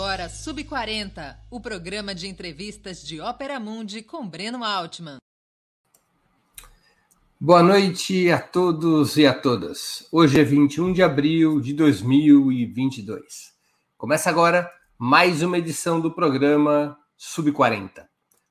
agora Sub 40, o programa de entrevistas de Ópera Mundi com Breno Altman. Boa noite a todos e a todas. Hoje é 21 de abril de 2022. Começa agora mais uma edição do programa Sub 40.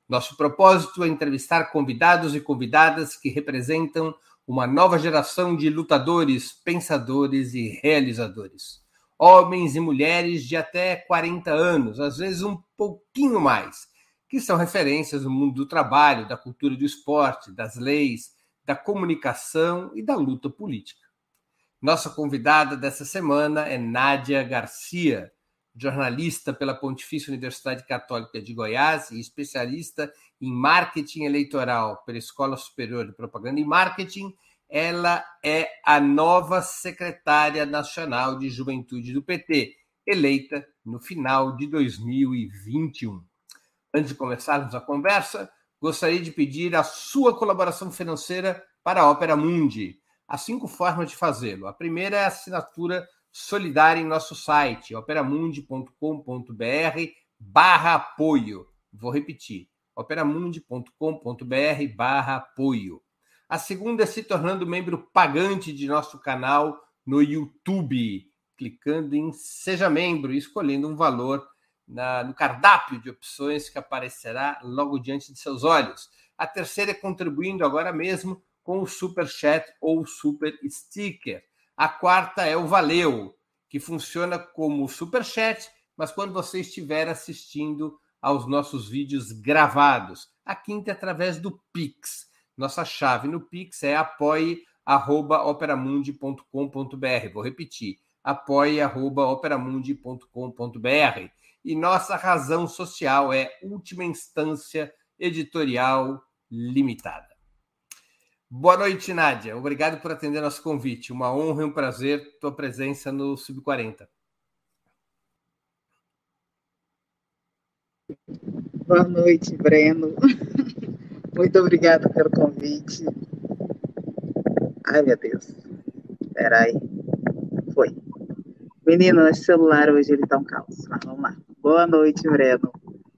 Nosso propósito é entrevistar convidados e convidadas que representam uma nova geração de lutadores, pensadores e realizadores. Homens e mulheres de até 40 anos, às vezes um pouquinho mais, que são referências no mundo do trabalho, da cultura do esporte, das leis, da comunicação e da luta política. Nossa convidada dessa semana é Nádia Garcia, jornalista pela Pontifícia Universidade Católica de Goiás e especialista em marketing eleitoral pela Escola Superior de Propaganda e Marketing. Ela é a nova secretária nacional de juventude do PT, eleita no final de 2021. Antes de começarmos a conversa, gostaria de pedir a sua colaboração financeira para a Ópera Mundi. Há cinco formas de fazê-lo. A primeira é a assinatura solidária em nosso site, operamundi.com.br barra apoio. Vou repetir, operamundi.com.br barra apoio. A segunda é se tornando membro pagante de nosso canal no YouTube, clicando em Seja Membro e escolhendo um valor na, no cardápio de opções que aparecerá logo diante de seus olhos. A terceira é contribuindo agora mesmo com o Super Chat ou Super Sticker. A quarta é o Valeu, que funciona como super chat, mas quando você estiver assistindo aos nossos vídeos gravados. A quinta é através do Pix. Nossa chave no Pix é apoie@operamundi.com.br. Vou repetir: apoie@operamundi.com.br. E nossa razão social é última instância editorial limitada. Boa noite, Nádia. Obrigado por atender nosso convite. Uma honra e um prazer tua presença no Sub-40. Boa noite, Breno. Muito obrigada pelo convite. Ai, meu Deus. Peraí. Foi. Menino, esse celular hoje ele tá um caos. Mas vamos lá. Boa noite, Breno.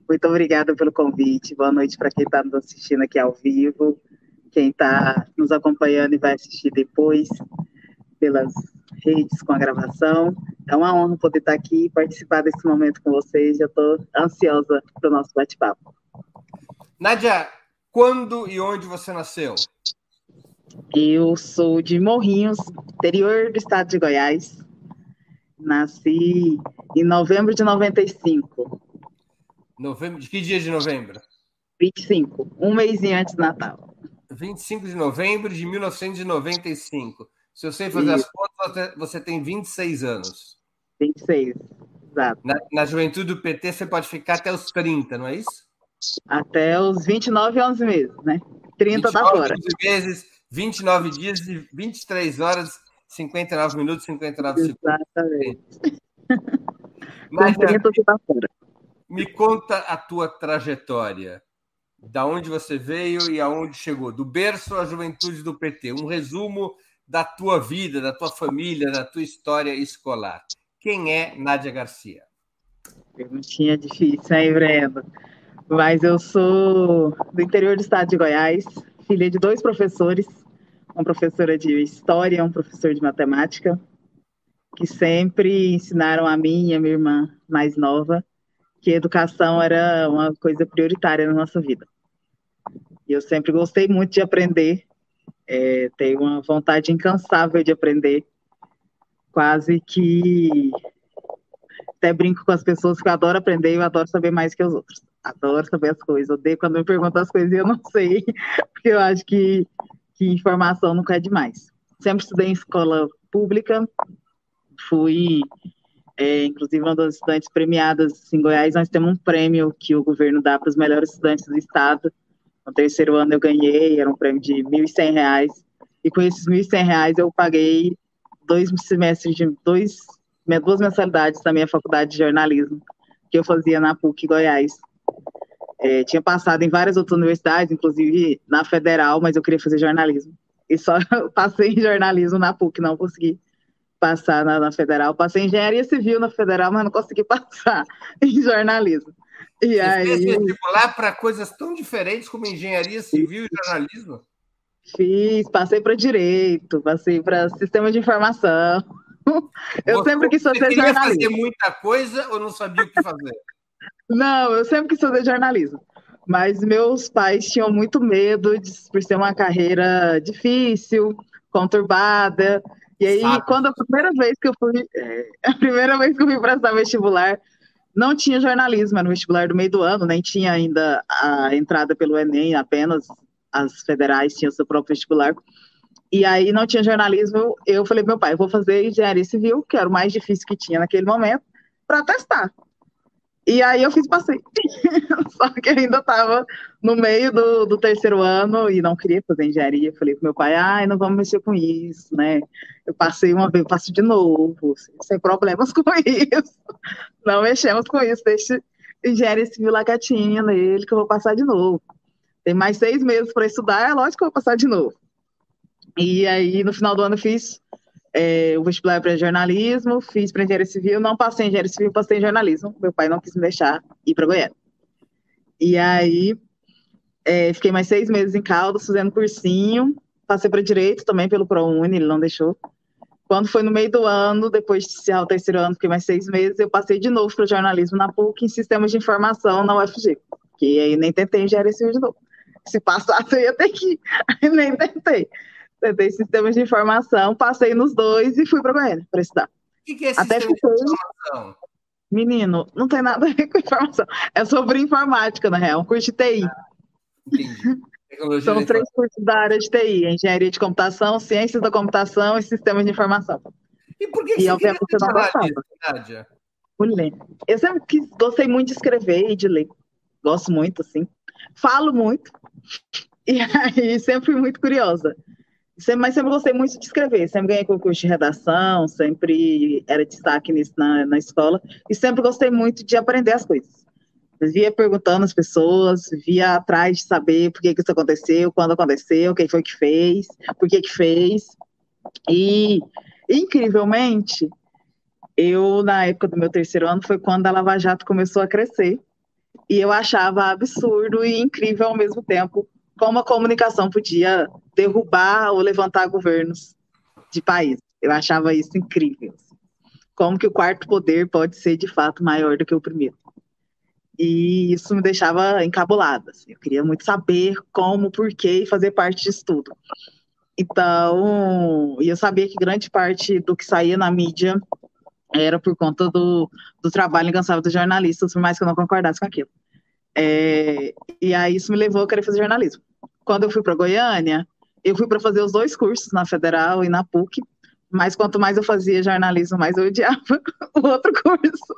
Muito obrigada pelo convite. Boa noite para quem está nos assistindo aqui ao vivo quem está nos acompanhando e vai assistir depois pelas redes com a gravação. É uma honra poder estar aqui e participar desse momento com vocês. Já estou ansiosa para o nosso bate-papo. Nádia, quando e onde você nasceu? Eu sou de Morrinhos, interior do estado de Goiás. Nasci em novembro de 95. Novembro, de que dia de novembro? 25, um mês antes do Natal. 25 de novembro de 1995. Se eu sei fazer Isso. as contas, você tem 26 anos. 26, exato. Na, na, juventude do PT, você pode ficar até os 30, não é isso? Até os 29 e 11 meses, né? 30 da fora. 11 meses, 29 dias e 23 horas, 59 minutos e 59 segundos. Exatamente. Mas, 30 tá fora. Me conta a tua trajetória da onde você veio e aonde chegou, do berço à juventude do PT. Um resumo da tua vida, da tua família, da tua história escolar. Quem é Nádia Garcia? Perguntinha difícil, hein, Breno? Mas eu sou do interior do estado de Goiás, filha de dois professores, uma professora de história e um professor de matemática, que sempre ensinaram a mim e a minha irmã mais nova que educação era uma coisa prioritária na nossa vida. E eu sempre gostei muito de aprender, é, tenho uma vontade incansável de aprender, quase que até brinco com as pessoas que eu adoro aprender e eu adoro saber mais que os outros. Adoro saber as coisas, odeio quando me perguntam as coisas e eu não sei, porque eu acho que, que informação nunca é demais. Sempre estudei em escola pública, fui é, inclusive, uma das estudantes premiadas em Goiás, nós temos um prêmio que o governo dá para os melhores estudantes do estado. No terceiro ano eu ganhei, era um prêmio de R$ 1.100. E com esses R$ 1.100 eu paguei dois semestres de dois, duas mensalidades da minha faculdade de jornalismo, que eu fazia na PUC Goiás. É, tinha passado em várias outras universidades, inclusive na Federal, mas eu queria fazer jornalismo. E só passei em jornalismo na PUC, não consegui passar na, na, federal. Passei em engenharia civil na federal, mas não consegui passar em jornalismo. E Você aí... fez vestibular para coisas tão diferentes como engenharia civil e jornalismo? Fiz, passei para direito, passei para sistema de informação. Eu Você sempre quis fazer você queria fazer muita coisa ou não sabia o que fazer? Não, eu sempre quis fazer jornalismo. Mas meus pais tinham muito medo de por ser uma carreira difícil, conturbada. E aí, Sabe. quando a primeira vez que eu fui, é, a primeira vez que eu fui prestar vestibular, não tinha jornalismo, era no vestibular do meio do ano, nem tinha ainda a entrada pelo Enem, apenas as federais tinham seu próprio vestibular. E aí não tinha jornalismo, eu falei, meu pai, eu vou fazer engenharia civil, que era o mais difícil que tinha naquele momento, para testar. E aí eu fiz passei. Só que ainda estava no meio do, do, terceiro ano e não queria fazer engenharia. Falei pro meu pai, ai, não vamos mexer com isso, né? Eu passei uma vez, passo de novo, sem problemas com isso. Não mexemos com isso, deixa engenharia civil lá quietinha nele, que eu vou passar de novo. Tem mais seis meses para estudar, é lógico que eu vou passar de novo. E aí, no final do ano, fiz é, o vestibular para jornalismo, fiz para engenharia civil, não passei em engenharia civil, passei em jornalismo. Meu pai não quis me deixar ir para Goiânia. E aí, é, fiquei mais seis meses em Caldas, fazendo cursinho. Passei para direito também pelo ProUni, ele não deixou. Quando foi no meio do ano, depois de encerrar o terceiro ano, fiquei mais seis meses, eu passei de novo para jornalismo na PUC em sistemas de informação na UFG. Que aí nem tentei engenharia civil de novo. Se passasse, eu ia ter que ir. Aí nem tentei. Tentei sistemas de informação, passei nos dois e fui para Goiânia para estudar. O que, que é Até sistema fiquei... de informação? Menino, não tem nada a ver com informação. É sobre informática, na real, um curso de TI. Ah, entendi. São três cursos da área de TI: Engenharia de Computação, Ciências da Computação e Sistemas de Informação. E por que, que e você queria gostava? Nádia? ler. Eu sempre quis, gostei muito de escrever e de ler. Gosto muito, assim. Falo muito. E aí sempre fui muito curiosa. Sempre, mas sempre gostei muito de escrever, sempre ganhei concurso de redação, sempre era destaque nisso na, na escola, e sempre gostei muito de aprender as coisas. via perguntando às pessoas, via atrás de saber por que, que isso aconteceu, quando aconteceu, quem foi que fez, por que que fez. E, incrivelmente, eu, na época do meu terceiro ano, foi quando a Lava Jato começou a crescer, e eu achava absurdo e incrível ao mesmo tempo como a comunicação podia derrubar ou levantar governos de país. Eu achava isso incrível. Como que o quarto poder pode ser de fato maior do que o primeiro. E isso me deixava encabulada. Assim. Eu queria muito saber como, por quê e fazer parte disso tudo. Então, eu sabia que grande parte do que saía na mídia era por conta do, do trabalho incansável dos jornalistas, por mais que eu não concordasse com aquilo. É, e aí isso me levou a querer fazer jornalismo quando eu fui para Goiânia, eu fui para fazer os dois cursos na Federal e na PUC, mas quanto mais eu fazia jornalismo, mais eu odiava o outro curso.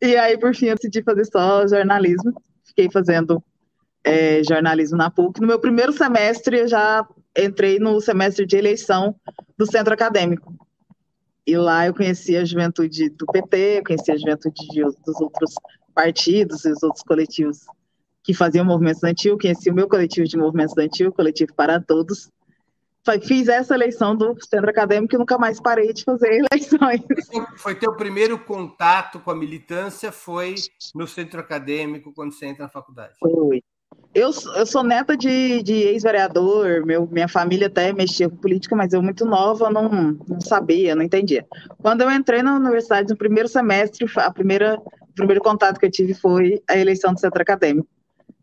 E aí, por fim, eu decidi fazer só jornalismo. Fiquei fazendo é, jornalismo na PUC. No meu primeiro semestre, eu já entrei no semestre de eleição do centro acadêmico. E lá eu conheci a juventude do PT, conheci a juventude dos outros partidos e os outros coletivos que fazia o movimento estudantil, conheci o meu coletivo de movimento estudantil, coletivo para todos. Fiz essa eleição do centro acadêmico e nunca mais parei de fazer eleições. Foi teu primeiro contato com a militância, foi no centro acadêmico, quando você entra na faculdade? Foi. Eu, eu sou neta de, de ex-vereador, minha família até mexia com política, mas eu muito nova não, não sabia, não entendia. Quando eu entrei na universidade no primeiro semestre, a primeira, primeiro contato que eu tive foi a eleição do centro acadêmico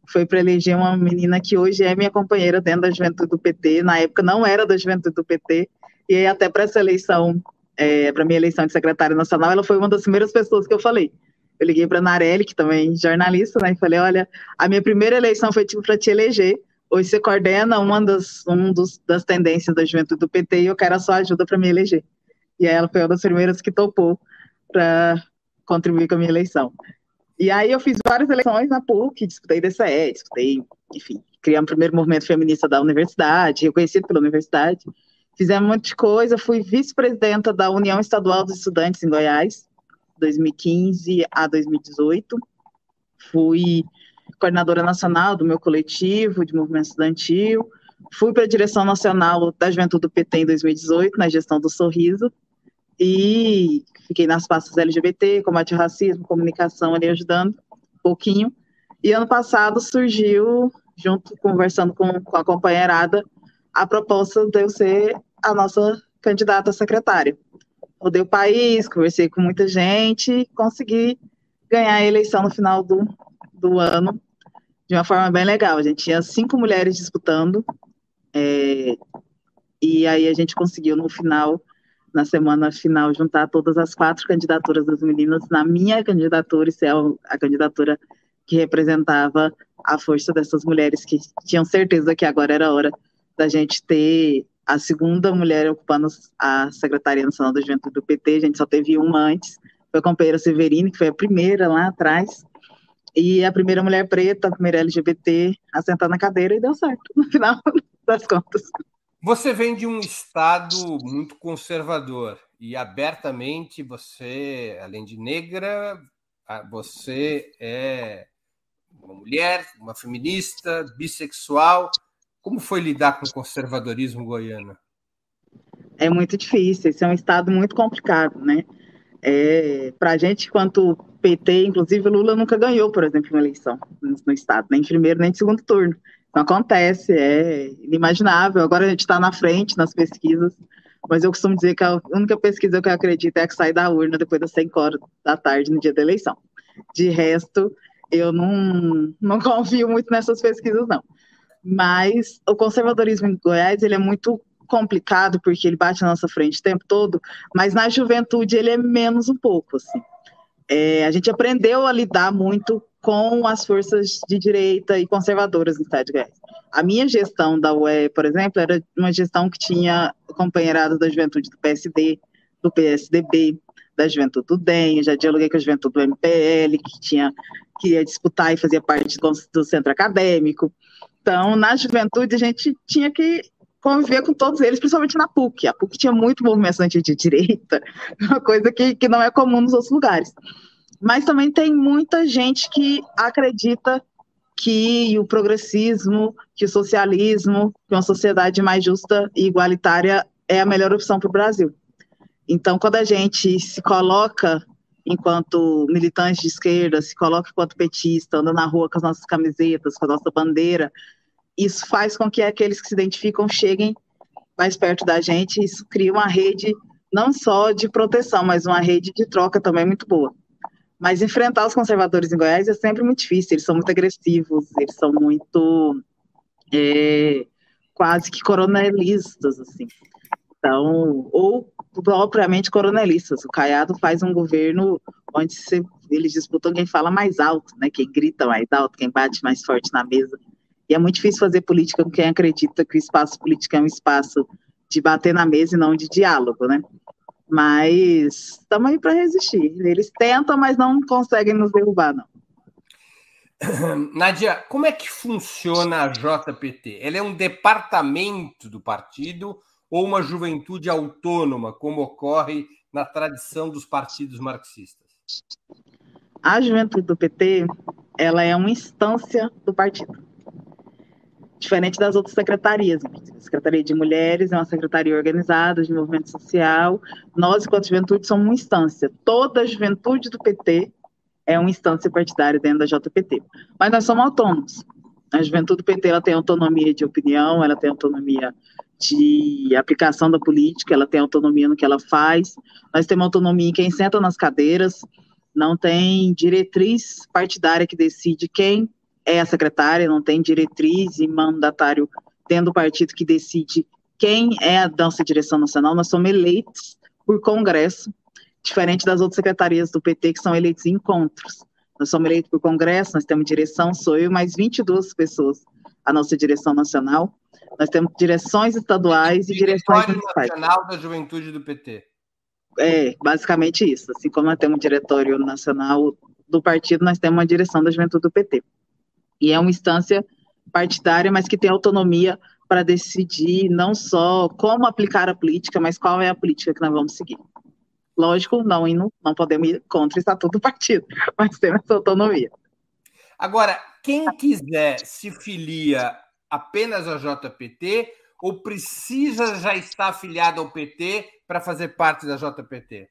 foi para eleger uma menina que hoje é minha companheira dentro da juventude do PT, na época não era da juventude do PT, e aí até para essa eleição, é, para minha eleição de secretária nacional, ela foi uma das primeiras pessoas que eu falei. Eu liguei para a Narelli, que também é jornalista, né, e falei, olha, a minha primeira eleição foi tipo para te eleger, hoje você coordena uma das, um dos, das tendências da juventude do PT e eu quero a sua ajuda para me eleger. E aí ela foi uma das primeiras que topou para contribuir com a minha eleição. E aí eu fiz várias eleições na PUC, disputei DCE, disputei, enfim, criamos o primeiro movimento feminista da universidade, reconhecido pela universidade. Fizemos um monte de coisa, fui vice-presidenta da União Estadual dos Estudantes em Goiás, 2015 a 2018. Fui coordenadora nacional do meu coletivo de movimento estudantil. Fui para a direção nacional da Juventude do PT em 2018, na gestão do Sorriso. E fiquei nas pastas LGBT, combate ao racismo, comunicação ali ajudando um pouquinho. E ano passado surgiu, junto, conversando com, com a companheirada, a proposta de eu ser a nossa candidata a secretária. Rodei o país, conversei com muita gente, consegui ganhar a eleição no final do, do ano de uma forma bem legal. A gente tinha cinco mulheres disputando, é, e aí a gente conseguiu no final, na semana final, juntar todas as quatro candidaturas das meninas na minha candidatura, e ser a candidatura que representava a força dessas mulheres que tinham certeza que agora era hora da gente ter a segunda mulher ocupando a Secretaria Nacional da Juventude do PT, a gente só teve uma antes, foi a companheira Severine, que foi a primeira lá atrás, e a primeira mulher preta, a primeira LGBT, a sentar na cadeira e deu certo, no final das contas. Você vem de um estado muito conservador e abertamente você, além de negra, você é uma mulher, uma feminista, bissexual. Como foi lidar com o conservadorismo goiano? É muito difícil, esse é um estado muito complicado, né? É, Para a gente, quanto PT, inclusive Lula nunca ganhou, por exemplo, uma eleição no, estado, nem primeiro nem segundo turno. Não acontece, é inimaginável. Agora a gente está na frente nas pesquisas, mas eu costumo dizer que a única pesquisa que eu acredito é a que sai da urna depois das 5 horas da tarde no dia da eleição. De resto, eu não, não confio muito nessas pesquisas, não. Mas o conservadorismo em Goiás ele é muito complicado porque ele bate na nossa frente o tempo todo, mas na juventude ele é menos um pouco, assim. É, a gente aprendeu a lidar muito com as forças de direita e conservadoras no Estado de Goiás. A minha gestão da UE, por exemplo, era uma gestão que tinha companheirado da juventude do PSD, do PSDB, da juventude do DEM, já dialoguei com a juventude do MPL, que tinha que ia disputar e fazia parte do, do centro acadêmico. Então, na juventude, a gente tinha que conviver com todos eles, principalmente na PUC. A PUC tinha muito movimento de direita, uma coisa que, que não é comum nos outros lugares. Mas também tem muita gente que acredita que o progressismo, que o socialismo, que uma sociedade mais justa e igualitária é a melhor opção para o Brasil. Então, quando a gente se coloca enquanto militante de esquerda, se coloca enquanto petista, anda na rua com as nossas camisetas, com a nossa bandeira, isso faz com que aqueles que se identificam cheguem mais perto da gente, isso cria uma rede não só de proteção, mas uma rede de troca também muito boa. Mas enfrentar os conservadores em Goiás é sempre muito difícil, eles são muito agressivos, eles são muito é, quase que coronelistas, assim. Então, ou propriamente coronelistas. O Caiado faz um governo onde se, eles disputam quem fala mais alto, né? Quem grita mais alto, quem bate mais forte na mesa. E é muito difícil fazer política com quem acredita que o espaço político é um espaço de bater na mesa e não de diálogo, né? Mas estamos aí para resistir. Eles tentam, mas não conseguem nos derrubar, não. Nadia, como é que funciona a JPT? Ela é um departamento do partido ou uma juventude autônoma, como ocorre na tradição dos partidos marxistas? A juventude do PT, ela é uma instância do partido diferente das outras secretarias. A Secretaria de Mulheres é uma secretaria organizada de movimento social. Nós, enquanto juventude, somos uma instância. Toda a juventude do PT é uma instância partidária dentro da JPT. Mas nós somos autônomos. A juventude do PT ela tem autonomia de opinião, ela tem autonomia de aplicação da política, ela tem autonomia no que ela faz. Nós temos autonomia em quem senta nas cadeiras, não tem diretriz partidária que decide quem é a secretária, não tem diretriz e mandatário tendo o partido que decide quem é a nossa direção nacional, nós somos eleitos por congresso, diferente das outras secretarias do PT que são eleitos em encontros. Nós somos eleitos por congresso, nós temos direção, sou eu mais 22 pessoas, a nossa direção nacional. Nós temos direções estaduais e direções municipais. Nacional da Juventude do PT. É, basicamente isso. Assim como nós temos um diretório nacional do partido, nós temos uma direção da Juventude do PT. E é uma instância partidária, mas que tem autonomia para decidir não só como aplicar a política, mas qual é a política que nós vamos seguir. Lógico, não, não, não podemos ir contra o estatuto do partido, mas temos essa autonomia. Agora, quem quiser se filia apenas ao JPT ou precisa já estar afiliado ao PT para fazer parte da JPT?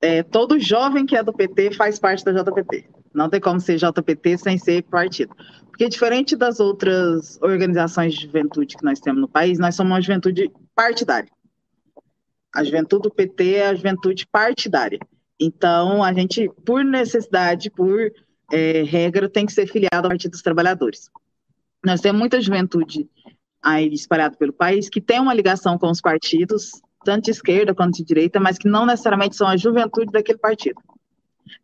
É, todo jovem que é do PT faz parte da JPT. Não tem como ser JPT sem ser partido. Porque diferente das outras organizações de juventude que nós temos no país, nós somos uma juventude partidária. A juventude do PT é a juventude partidária. Então, a gente, por necessidade, por é, regra, tem que ser filiado ao Partido dos Trabalhadores. Nós temos muita juventude aí espalhada pelo país que tem uma ligação com os partidos, tanto de esquerda quanto de direita, mas que não necessariamente são a juventude daquele partido.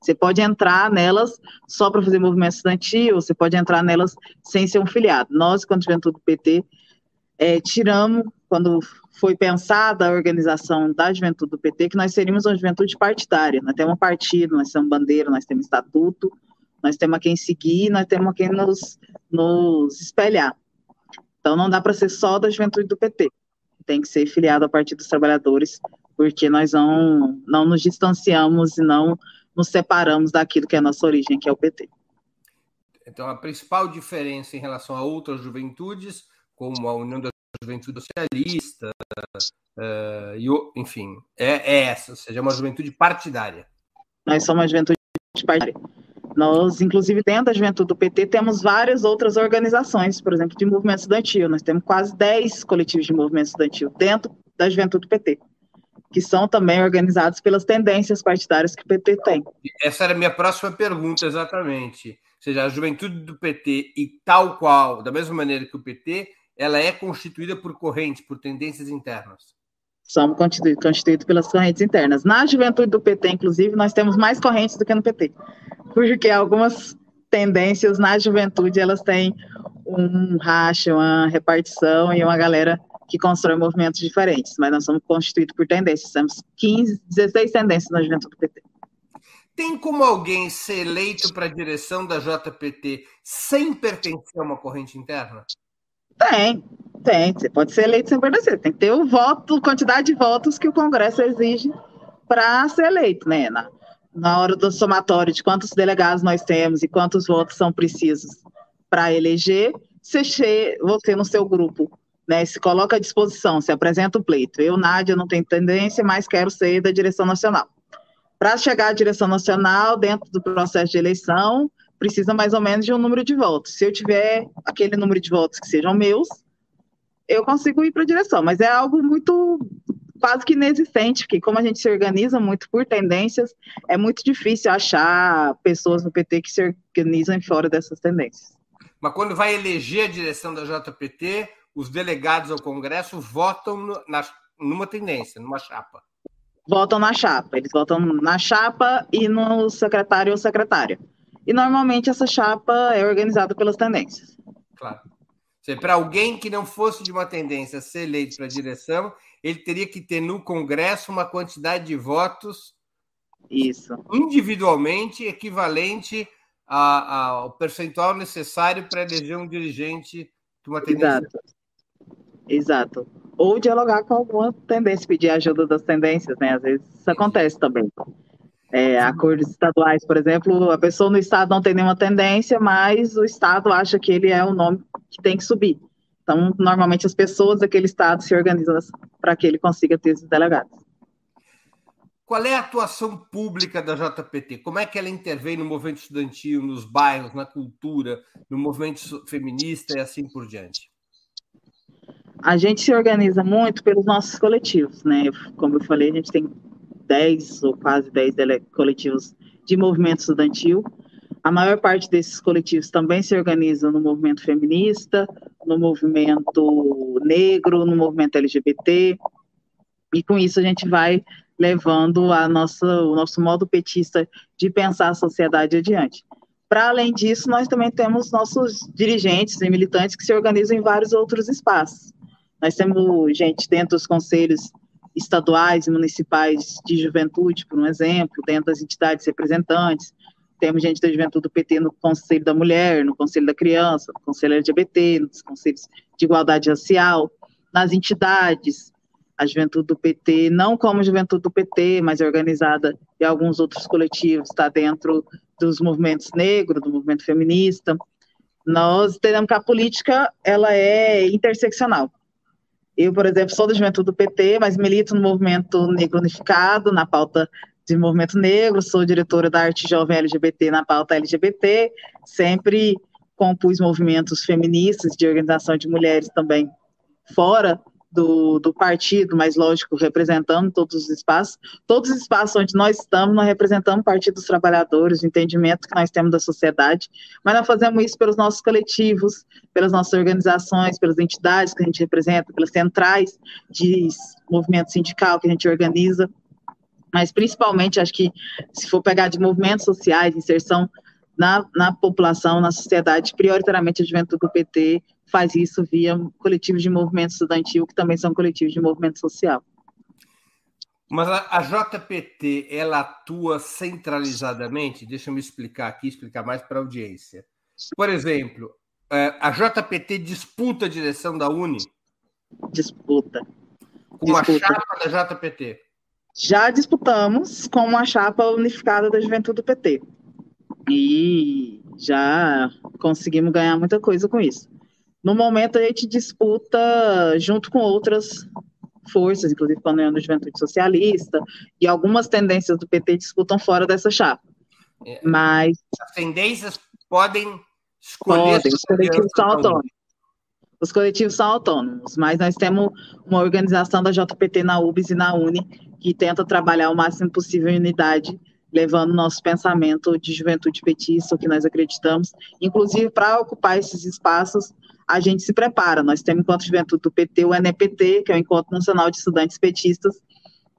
Você pode entrar nelas só para fazer movimento estudantil, você pode entrar nelas sem ser um filiado. Nós, quanto juventude do PT, é, tiramos, quando foi pensada a organização da juventude do PT, que nós seríamos uma juventude partidária. Nós temos um partido, nós temos bandeira, nós temos estatuto, nós temos a quem seguir, nós temos a quem nos, nos espelhar. Então não dá para ser só da juventude do PT. Tem que ser filiado ao Partido dos Trabalhadores, porque nós não, não nos distanciamos e não nos separamos daquilo que é a nossa origem, que é o PT. Então a principal diferença em relação a outras juventudes, como a União da juventude socialista, uh, e, enfim, é, é, essa, ou seja, é uma juventude partidária. Nós somos uma juventude partidária. Nós, inclusive, dentro da juventude do PT, temos várias outras organizações, por exemplo, de movimento estudantil. Nós temos quase 10 coletivos de movimento estudantil dentro da juventude do PT, que são também organizados pelas tendências partidárias que o PT tem. Essa era a minha próxima pergunta, exatamente. Ou seja, a juventude do PT, e tal qual, da mesma maneira que o PT, ela é constituída por correntes, por tendências internas? Somos constituídos constituído pelas correntes internas. Na juventude do PT, inclusive, nós temos mais correntes do que no PT, porque algumas tendências na juventude elas têm um racha, uma repartição e uma galera que constrói movimentos diferentes, mas nós somos constituídos por tendências, temos 15, 16 tendências na juventude do PT. Tem como alguém ser eleito para a direção da JPT sem pertencer a uma corrente interna? Tem, tem. Você pode ser eleito sem pertencer. Tem que ter o voto, quantidade de votos que o Congresso exige para ser eleito, né? Na, na hora do somatório de quantos delegados nós temos e quantos votos são precisos para eleger, você, você no seu grupo né, se coloca à disposição, se apresenta o pleito. Eu, Nádia, não tenho tendência, mas quero ser da direção nacional. Para chegar à direção nacional, dentro do processo de eleição, precisa mais ou menos de um número de votos. Se eu tiver aquele número de votos que sejam meus, eu consigo ir para a direção, mas é algo muito quase que inexistente, porque como a gente se organiza muito por tendências, é muito difícil achar pessoas no PT que se organizam fora dessas tendências. Mas quando vai eleger a direção da JPT, os delegados ao Congresso votam no, na, numa tendência, numa chapa. Votam na chapa, eles votam na chapa e no secretário ou secretária. E normalmente essa chapa é organizada pelas tendências. Claro. Para alguém que não fosse de uma tendência ser eleito para a direção, ele teria que ter no Congresso uma quantidade de votos isso. individualmente equivalente ao percentual necessário para eleger um dirigente de uma tendência. Exato. Exato. Ou dialogar com alguma tendência, pedir ajuda das tendências, né? Às vezes isso acontece também é, acordos estaduais, por exemplo, a pessoa no estado não tem nenhuma tendência, mas o estado acha que ele é o nome que tem que subir. Então, normalmente as pessoas daquele estado se organizam para que ele consiga ter esses delegados. Qual é a atuação pública da JPT? Como é que ela intervém no movimento estudantil, nos bairros, na cultura, no movimento feminista e assim por diante? A gente se organiza muito pelos nossos coletivos, né? Como eu falei, a gente tem 10 ou quase 10 coletivos de movimento estudantil. A maior parte desses coletivos também se organizam no movimento feminista, no movimento negro, no movimento LGBT, e com isso a gente vai levando a nossa, o nosso modo petista de pensar a sociedade adiante. Para além disso, nós também temos nossos dirigentes e militantes que se organizam em vários outros espaços. Nós temos gente dentro dos conselhos estaduais e municipais de juventude, por um exemplo, dentro das entidades representantes. Temos gente da juventude do PT no Conselho da Mulher, no Conselho da Criança, no Conselho LGBT, nos Conselhos de Igualdade Racial, nas entidades. A juventude do PT, não como juventude do PT, mas organizada em alguns outros coletivos, está dentro dos movimentos negros, do movimento feminista. Nós entendemos que a política ela é interseccional Eu, por exemplo, sou da juventude do PT, mas milito no movimento negro unificado, na pauta de movimento negro, sou diretora da Arte Jovem LGBT na pauta LGBT, sempre compus movimentos feministas de organização de mulheres também fora do, do partido, mas lógico, representando todos os espaços. Todos os espaços onde nós estamos, nós representamos o Partido dos Trabalhadores, o entendimento que nós temos da sociedade, mas nós fazemos isso pelos nossos coletivos, pelas nossas organizações, pelas entidades que a gente representa, pelas centrais de movimento sindical que a gente organiza, mas principalmente, acho que se for pegar de movimentos sociais, inserção na, na população, na sociedade, prioritariamente a juventude do PT faz isso via coletivos de movimento estudantil, que também são coletivos de movimento social. Mas a, a JPT, ela atua centralizadamente? Deixa eu me explicar aqui, explicar mais para a audiência. Por exemplo, é, a JPT disputa a direção da Uni? Disputa. Com a chapa da JPT? Já disputamos com uma chapa unificada da Juventude do PT. E já conseguimos ganhar muita coisa com isso. No momento, a gente disputa junto com outras forças, inclusive com a União da Juventude Socialista, e algumas tendências do PT disputam fora dessa chapa. É, Mas. As tendências podem escolher. Podem, os coletivos são autônomos. Os coletivos são autônomos, mas nós temos uma organização da JPT na UBS e na UNE que tenta trabalhar o máximo possível em unidade levando nosso pensamento de juventude petista, o que nós acreditamos. Inclusive, para ocupar esses espaços, a gente se prepara. Nós temos, enquanto juventude do PT, o NPT, que é o Encontro Nacional de Estudantes Petistas,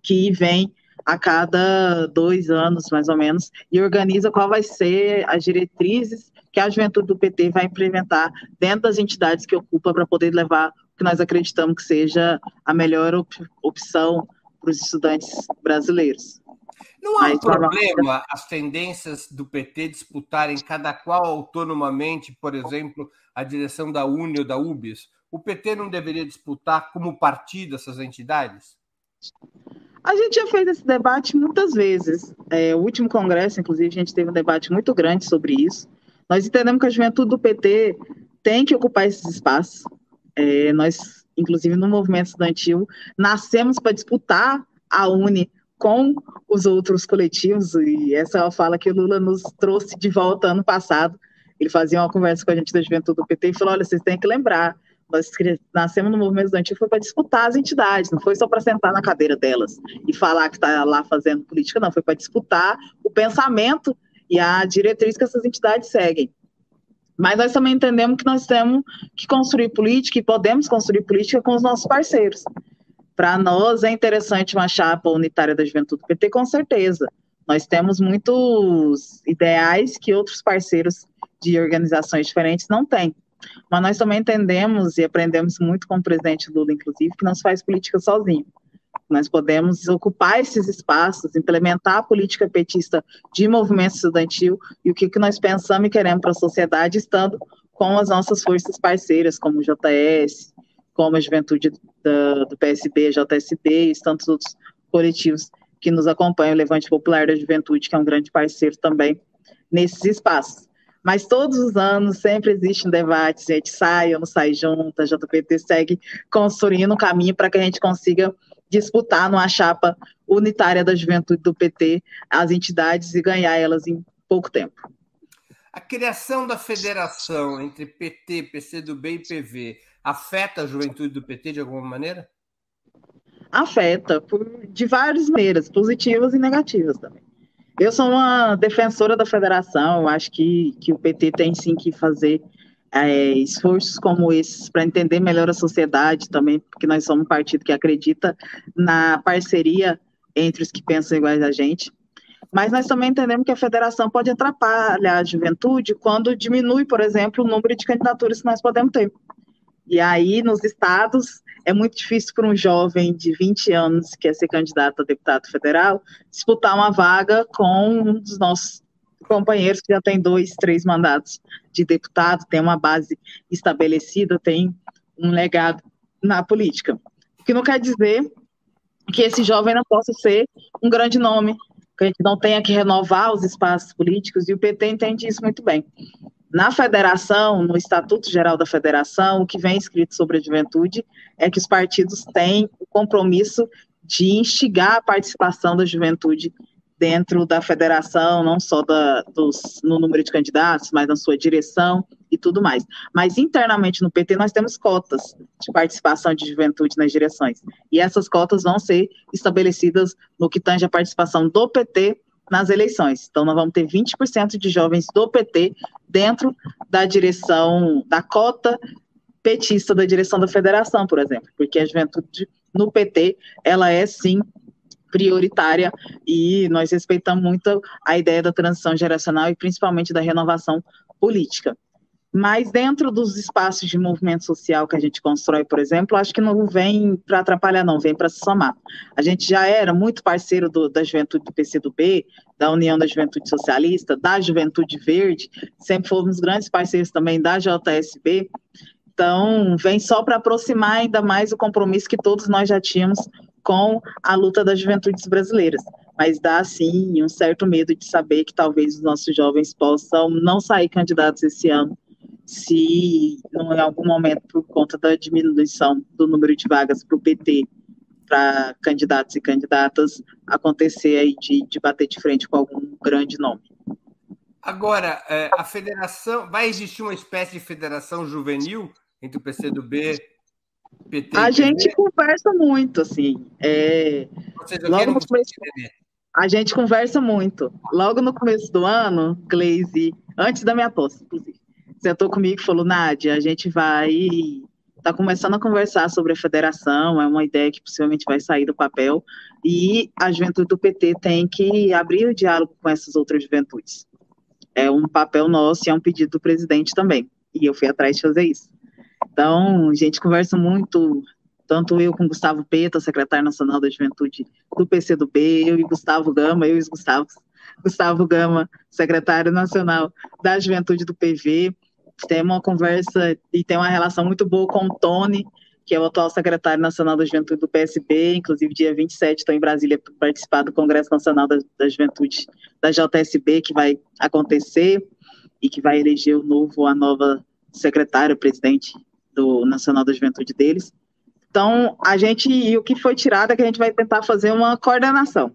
que vem a cada dois anos, mais ou menos, e organiza qual vai ser as diretrizes que a juventude do PT vai implementar dentro das entidades que ocupa para poder levar o que nós acreditamos que seja a melhor op opção para os estudantes brasileiros. Não há um problema as tendências do PT disputarem cada qual autonomamente, por exemplo, a direção da Uni ou da UBS? O PT não deveria disputar como partido essas entidades? A gente já fez esse debate muitas vezes. É, o último congresso, inclusive, a gente teve um debate muito grande sobre isso. Nós entendemos que a juventude do PT tem que ocupar esses espaços. É, nós, inclusive, no movimento estudantil, nascemos para disputar a Uni com os outros coletivos, e essa é uma fala que o Lula nos trouxe de volta ano passado. Ele fazia uma conversa com a gente da juventude do PT e falou: olha, vocês têm que lembrar, nós nascemos no movimento estudantil foi para disputar as entidades, não foi só para sentar na cadeira delas e falar que está lá fazendo política, não, foi para disputar o pensamento e a diretriz que essas entidades seguem. Mas nós também entendemos que nós temos que construir política e podemos construir política com os nossos parceiros. Para nós é interessante uma chapa unitária da juventude do PT, com certeza. Nós temos muitos ideais que outros parceiros de organizações diferentes não têm. Mas nós também entendemos e aprendemos muito com o presidente Lula, inclusive, que não se faz política sozinho. Nós podemos ocupar esses espaços, implementar a política petista de movimento estudantil e o que, que nós pensamos e queremos para a sociedade, estando com as nossas forças parceiras, como o JS, como a juventude da, do PSB, JSB e tantos outros coletivos que nos acompanham, o Levante Popular da Juventude, que é um grande parceiro também nesses espaços. Mas todos os anos sempre existe um debate, se a gente sai ou não sai junto, a JPT segue construindo um caminho para que a gente consiga disputar numa chapa unitária da juventude do PT as entidades e ganhar elas em pouco tempo. A criação da federação entre PT, PCdoB e PV afeta a juventude do PT de alguma maneira? Afeta, por, de várias maneiras, positivas e negativas também. Eu sou uma defensora da federação, acho que, que o PT tem sim que fazer é, esforços como esses para entender melhor a sociedade também, porque nós somos um partido que acredita na parceria entre os que pensam iguais a gente. Mas nós também entendemos que a federação pode atrapalhar a juventude quando diminui, por exemplo, o número de candidaturas que nós podemos ter. E aí, nos estados, é muito difícil para um jovem de 20 anos que quer ser candidato a deputado federal disputar uma vaga com um dos nossos companheiros que já tem dois, três mandatos de deputado, tem uma base estabelecida, tem um legado na política. O que não quer dizer que esse jovem não possa ser um grande nome, que a gente não tenha que renovar os espaços políticos, e o PT entende isso muito bem. Na federação, no Estatuto Geral da Federação, o que vem escrito sobre a juventude é que os partidos têm o compromisso de instigar a participação da juventude dentro da federação, não só da, dos, no número de candidatos, mas na sua direção e tudo mais. Mas internamente no PT nós temos cotas de participação de juventude nas direções. E essas cotas vão ser estabelecidas no que tange a participação do PT nas eleições. Então, nós vamos ter 20% de jovens do PT dentro da direção, da cota petista da direção da federação, por exemplo, porque a juventude no PT, ela é sim prioritária e nós respeitamos muito a ideia da transição geracional e principalmente da renovação política. Mas dentro dos espaços de movimento social que a gente constrói, por exemplo, acho que não vem para atrapalhar, não, vem para se somar. A gente já era muito parceiro do, da juventude do PCdoB, da União da Juventude Socialista, da Juventude Verde, sempre fomos grandes parceiros também da JSB. Então, vem só para aproximar ainda mais o compromisso que todos nós já tínhamos com a luta das juventudes brasileiras. Mas dá, sim, um certo medo de saber que talvez os nossos jovens possam não sair candidatos esse ano se em algum momento, por conta da diminuição do número de vagas para o PT, para candidatos e candidatas, acontecer aí de, de bater de frente com algum grande nome. Agora, é, a federação, vai existir uma espécie de federação juvenil entre o PCdoB, PT A gente conversa muito, assim. É, logo no começo, a gente conversa muito. Logo no começo do ano, Glaze, antes da minha posse, inclusive, sentou comigo e falou: Nádia, a gente vai. Está começando a conversar sobre a federação, é uma ideia que possivelmente vai sair do papel, e a juventude do PT tem que abrir o diálogo com essas outras juventudes. É um papel nosso e é um pedido do presidente também, e eu fui atrás de fazer isso. Então, a gente conversa muito, tanto eu com Gustavo Peta, secretário nacional da juventude do PCdoB, eu e Gustavo Gama, eu e os Gustavos, Gustavo Gama, secretário nacional da juventude do PV, tem uma conversa e tem uma relação muito boa com o Tony, que é o atual secretário nacional da Juventude do PSB, inclusive dia 27 estou em Brasília para participar do Congresso Nacional da, da, Juventude da JSB, que vai acontecer e que vai eleger o novo, a nova secretária, presidente do Nacional da Juventude deles. Então, a gente, e o que foi tirado é que a gente vai tentar fazer uma coordenação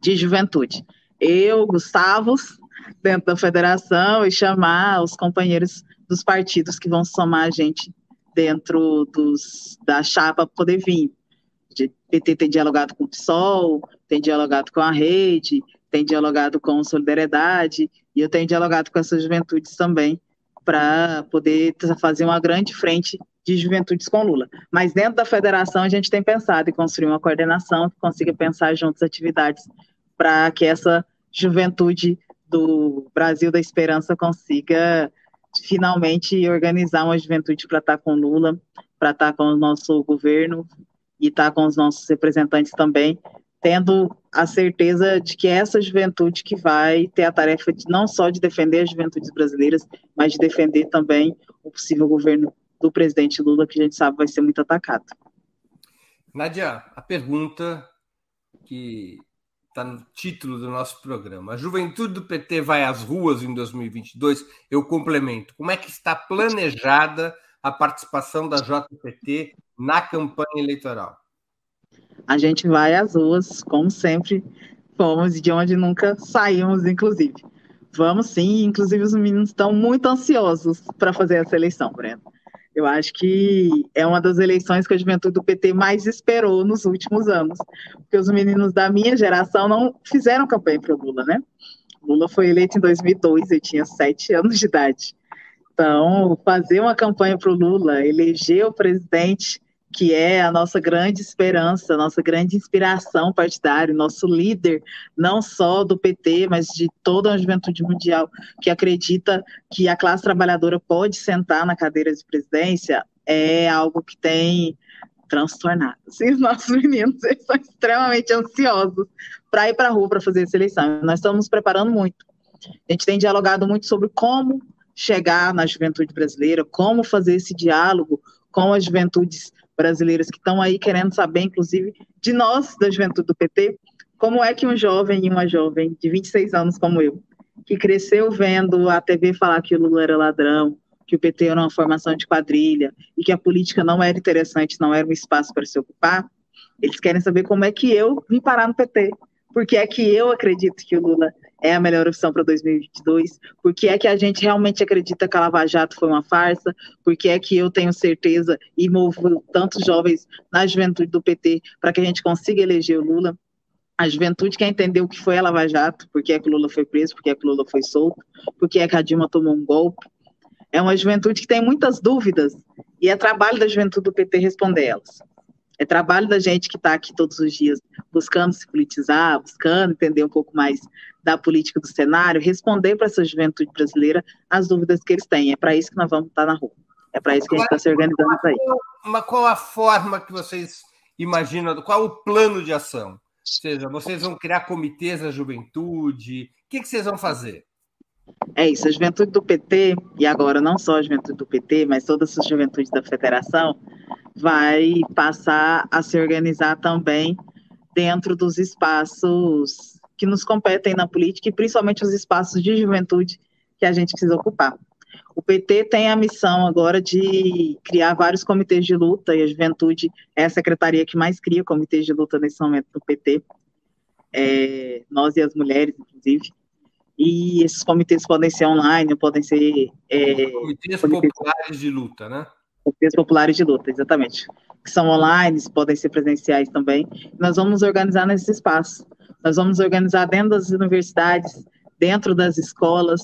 de juventude. Eu, Gustavo, dentro da federação e chamar os companheiros dos partidos que vão somar a gente dentro dos, da chapa para poder vir. O PT tem dialogado com o PSOL, tem dialogado com a rede, tem dialogado com Solidariedade, e eu tenho dialogado com essas juventudes também, para poder fazer uma grande frente de juventudes com Lula. Mas dentro da federação, a gente tem pensado em construir uma coordenação que consiga pensar juntos atividades para que essa juventude do Brasil da Esperança consiga finalmente organizar uma juventude para estar tá com Lula, para estar tá com o nosso governo e estar tá com os nossos representantes também, tendo a certeza de que é essa juventude que vai ter a tarefa de não só de defender as juventudes brasileiras, mas de defender também o possível governo do presidente Lula, que a gente sabe vai ser muito atacado. Nadia, a pergunta que está no título do nosso programa. A juventude do PT vai às ruas em 2022. Eu complemento. Como é que está planejada a participação da JPT na campanha eleitoral? A gente vai às ruas, como sempre fomos, de onde nunca saímos, inclusive. Vamos sim, inclusive os meninos estão muito ansiosos para fazer essa eleição, Breno. Eu acho que é uma das eleições que a juventude do PT mais esperou nos últimos anos, porque os meninos da minha geração não fizeram campanha para o Lula, né? Lula foi eleito em 2002, eu tinha sete anos de idade. Então, fazer uma campanha para o Lula, eleger o presidente que é a nossa grande esperança, nossa grande inspiração partidária, nosso líder, não só do PT, mas de toda a juventude mundial, que acredita que a classe trabalhadora pode sentar na cadeira de presidência, é algo que tem transtornado. Assim, os nossos meninos são extremamente ansiosos para ir para a rua para fazer essa eleição. Nós estamos nos preparando muito. A gente tem dialogado muito sobre como chegar na juventude brasileira, como fazer esse diálogo com as juventudes brasileiras que estão aí querendo saber, inclusive, de nós, da juventude do PT, como é que um jovem e uma jovem de 26 anos como eu, que cresceu vendo a TV falar que o Lula era ladrão, que o PT era uma formação de quadrilha e que a política não era interessante, não era um espaço para se ocupar, eles querem saber como é que eu vim parar no PT. Porque é que eu acredito que o Lula é a melhor opção para 2022? Porque é que a gente realmente acredita que a Lava Jato foi uma farsa? Porque é que eu tenho certeza e movo tantos jovens na juventude do PT para que a gente consiga eleger o Lula? A juventude quer entender o que foi a Lava Jato, por que é que o Lula foi preso, por que é que o Lula foi solto, por que é que a Dilma tomou um golpe, é uma juventude que tem muitas dúvidas e é trabalho da juventude do PT responder elas. É trabalho da gente que está aqui todos os dias buscando se politizar, buscando entender um pouco mais da política do cenário, responder para essa juventude brasileira as dúvidas que eles têm. É para isso que nós vamos estar tá na rua. É para isso que a gente está se organizando aí. Mas qual a forma que vocês imaginam? Qual o plano de ação? Ou seja, vocês vão criar comitês da juventude? O que, que vocês vão fazer? É isso, a juventude do PT, e agora não só a juventude do PT, mas toda essa juventude da federação, vai passar a se organizar também dentro dos espaços que nos competem na política e principalmente os espaços de juventude que a gente precisa ocupar. O PT tem a missão agora de criar vários comitês de luta, e a juventude é a secretaria que mais cria comitês de luta nesse momento no PT, é, nós e as mulheres, inclusive e esses comitês podem ser online, podem ser. É, comitês, comitês populares de luta, né? Comitês populares de luta, exatamente. Que são online, podem ser presenciais também. Nós vamos organizar nesse espaço. Nós vamos organizar dentro das universidades, dentro das escolas.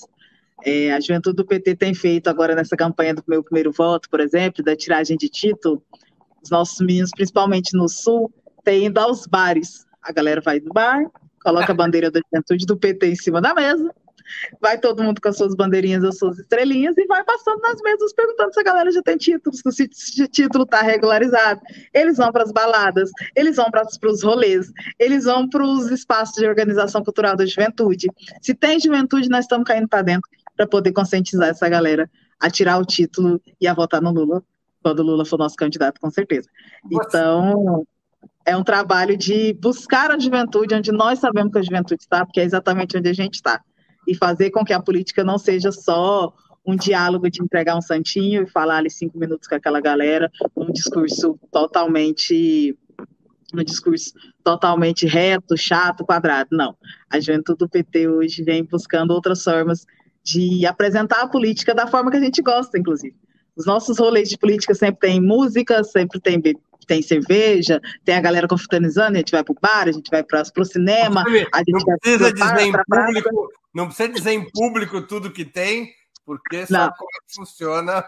É, a juventude do PT tem feito agora nessa campanha do meu primeiro voto, por exemplo, da tiragem de título. Os nossos meninos, principalmente no Sul, têm ido aos bares. A galera vai no bar, coloca a bandeira da juventude do PT em cima da mesa, vai todo mundo com as suas bandeirinhas, as suas estrelinhas e vai passando nas mesas perguntando se a galera já tem títulos, se o título está regularizado. Eles vão para as baladas, eles vão para os rolês, eles vão para os espaços de organização cultural da juventude. Se tem juventude, nós estamos caindo para dentro para poder conscientizar essa galera a tirar o título e a votar no Lula, quando o Lula for nosso candidato, com certeza. Então, é um trabalho de buscar a juventude onde nós sabemos que a juventude está, porque é exatamente onde a gente está. E fazer com que a política não seja só um diálogo de entregar um santinho e falar ali cinco minutos com aquela galera, um discurso totalmente um discurso totalmente reto, chato, quadrado. Não. A juventude do PT hoje vem buscando outras formas de apresentar a política da forma que a gente gosta, inclusive. Os nossos rolês de política sempre tem música, sempre tem tem cerveja, tem a galera confraternizando, a gente vai pro bar, a gente vai para o cinema, a gente não precisa dizer em público, não precisa dizer em público tudo que tem, porque sabe não. como é funciona.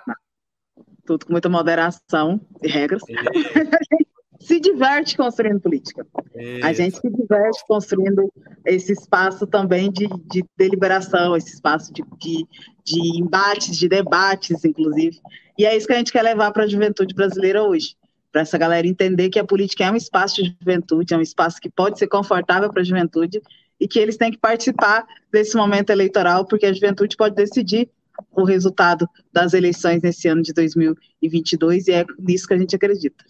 Tudo com muita moderação e regras. E... se diverte construindo política. Isso. A gente se diverte construindo esse espaço também de, de deliberação, esse espaço de, de, de embates, de debates, inclusive. E é isso que a gente quer levar para a juventude brasileira hoje para essa galera entender que a política é um espaço de juventude, é um espaço que pode ser confortável para a juventude e que eles têm que participar desse momento eleitoral, porque a juventude pode decidir o resultado das eleições nesse ano de 2022 e é nisso que a gente acredita.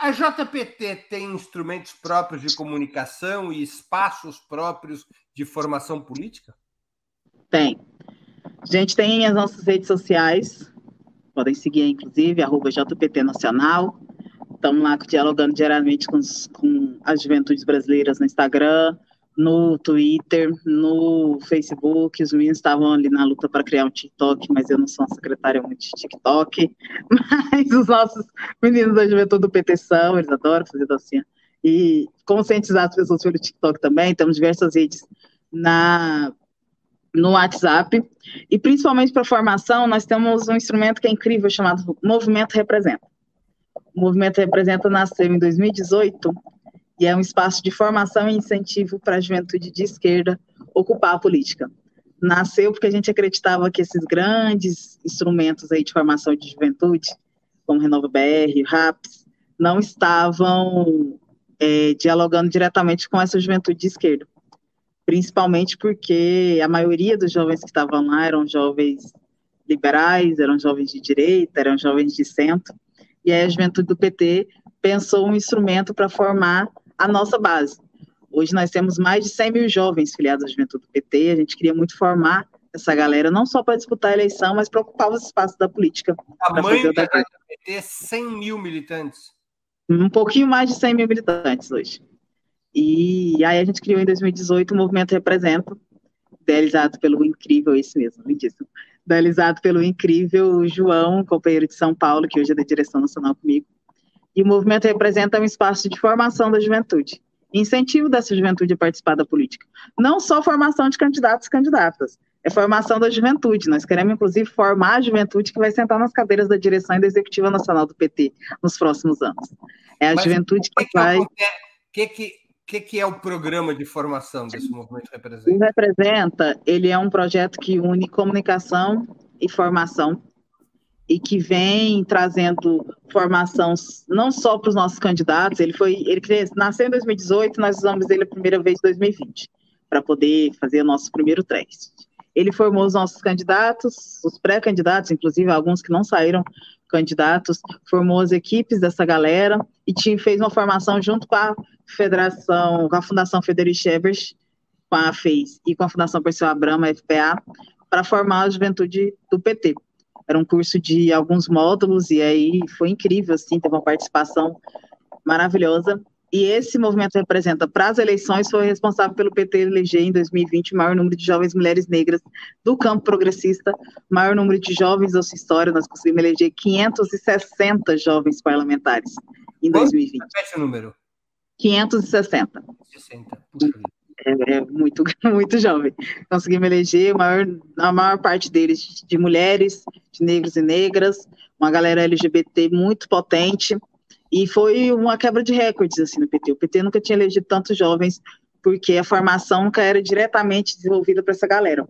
A JPT tem instrumentos próprios de comunicação e espaços próprios de formação política? Tem. A gente tem as nossas redes sociais, Podem seguir, inclusive, arroba JPT Nacional. Estamos lá dialogando diariamente com, os, com as juventudes brasileiras no Instagram, no Twitter, no Facebook. Os meninos estavam ali na luta para criar um TikTok, mas eu não sou uma secretária muito de TikTok. Mas os nossos meninos da juventude do PT são, eles adoram fazer docinha. E conscientizar as pessoas pelo TikTok também. Temos diversas redes na no WhatsApp. E principalmente para formação, nós temos um instrumento que é incrível chamado Movimento Representa. O Movimento Representa nasceu em 2018 e é um espaço de formação e incentivo para a juventude de esquerda ocupar a política. Nasceu porque a gente acreditava que esses grandes instrumentos aí de formação de juventude, como Renova BR, RAPS, não estavam é, dialogando diretamente com essa juventude de esquerda principalmente porque a maioria dos jovens que estavam lá eram jovens liberais, eram jovens de direita, eram jovens de centro, e aí a juventude do PT pensou um instrumento para formar a nossa base. Hoje nós temos mais de 100 mil jovens filiados à juventude do PT, a gente queria muito formar essa galera, não só para disputar a eleição, mas para ocupar os espaços da política. Tamanho da PT é 100 mil militantes. Um pouquinho mais de 100 mil militantes hoje. E aí a gente criou em 2018 o Movimento Representa, idealizado pelo incrível, isso mesmo, lindíssimo, idealizado pelo incrível João, companheiro de São Paulo, que hoje é da direção nacional comigo. E o movimento representa um espaço de formação da juventude, incentivo dessa juventude a participar da política. Não só formação de candidatos e candidatas, é formação da juventude. Nós queremos, inclusive, formar a juventude que vai sentar nas cadeiras da direção e da executiva nacional do PT nos próximos anos. É a Mas juventude que, que, que vai. O que, que, que, que é o programa de formação desse movimento Representa? Representa, ele é um projeto que une comunicação e formação e que vem trazendo formação não só para os nossos candidatos, ele foi, ele nasceu em 2018, nós usamos ele a primeira vez em 2020, para poder fazer o nosso primeiro teste. Ele formou os nossos candidatos, os pré-candidatos, inclusive alguns que não saíram candidatos, formou as equipes dessa galera e tinha, fez uma formação junto com a Federação, com a Fundação Federico Ebers, com a FEIS e com a Fundação Perseu Abrama, FPA, para formar a juventude do PT. Era um curso de alguns módulos e aí foi incrível, assim, teve uma participação maravilhosa. E esse movimento representa, para as eleições, foi responsável pelo PT eleger em 2020 o maior número de jovens mulheres negras do campo progressista, maior número de jovens da sua história. Nós conseguimos eleger 560 jovens parlamentares em 2020. Repete o número. 560. 60. É, é, muito, muito jovem. Conseguimos eleger maior, a maior parte deles de mulheres, de negros e negras, uma galera LGBT muito potente, e foi uma quebra de recordes assim no PT. O PT nunca tinha elegido tantos jovens, porque a formação nunca era diretamente desenvolvida para essa galera.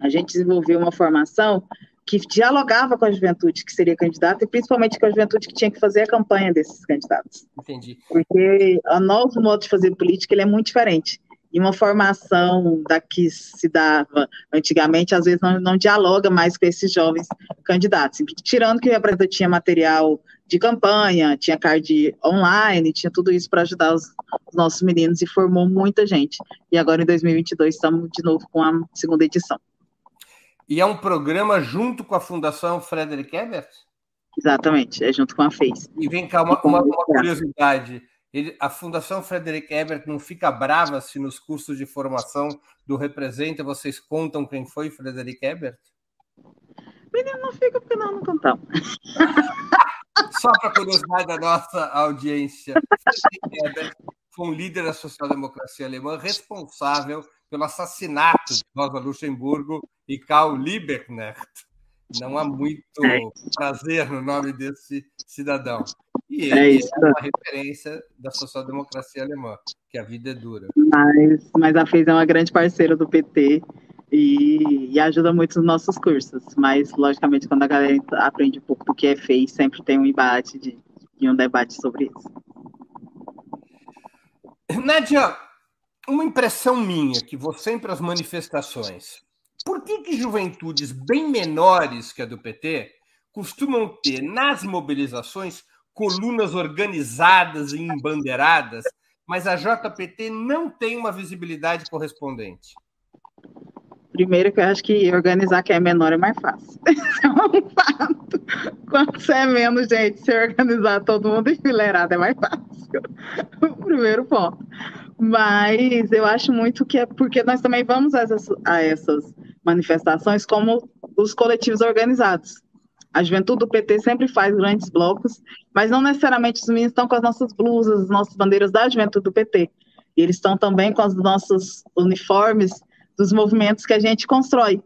A gente desenvolveu uma formação que dialogava com a juventude que seria candidata e principalmente com a juventude que tinha que fazer a campanha desses candidatos. Entendi. Porque o novo modo de fazer política ele é muito diferente. E uma formação da que se dava antigamente, às vezes, não, não dialoga mais com esses jovens candidatos. Tirando que o representante tinha material de campanha, tinha card online, tinha tudo isso para ajudar os, os, nossos meninos e formou muita gente. E agora, em 2022, estamos de novo com a segunda edição. E é um programa junto com a Fundação Frederick Ebert? Exatamente, é junto com a FACE. E vem cá, uma, uma, uma curiosidade. Ele, a Fundação Frederick Ebert não fica brava se nos cursos de formação do Representa vocês contam quem foi Frederick Ebert? Menino, não fica porque nós não contamos. Só para curiosidade da nossa audiência, Frederick Ebert foi um líder da social-democracia alemã responsável pelo assassinato de Rosa Luxemburgo e Karl Liebknecht. Não há muito é prazer no nome desse cidadão. E ele é, isso. é uma referência da social-democracia alemã, que a vida é dura. Mas, mas a FEIS é uma grande parceira do PT e, e, ajuda muito nos nossos cursos. Mas, logicamente, quando a galera aprende um pouco do que é FEIS, sempre tem um embate de, e um debate sobre isso. Nádia, uma impressão minha que vou sempre às manifestações. Por que, que juventudes bem menores que a do PT costumam ter nas mobilizações colunas organizadas e embandeiradas, mas a JPT não tem uma visibilidade correspondente? Primeiro que eu acho que organizar quem é menor é mais fácil. Isso é um fato. Quando você é menos gente, se organizar todo mundo enfileirado é mais fácil. O primeiro ponto. Mas eu acho muito que é porque nós também vamos a essas, a essas manifestações como os coletivos organizados. A juventude do PT sempre faz grandes blocos, mas não necessariamente os meninos estão com as nossas blusas, as nossas bandeiras da juventude do PT. E eles estão também com os nossos uniformes dos movimentos que a gente constrói.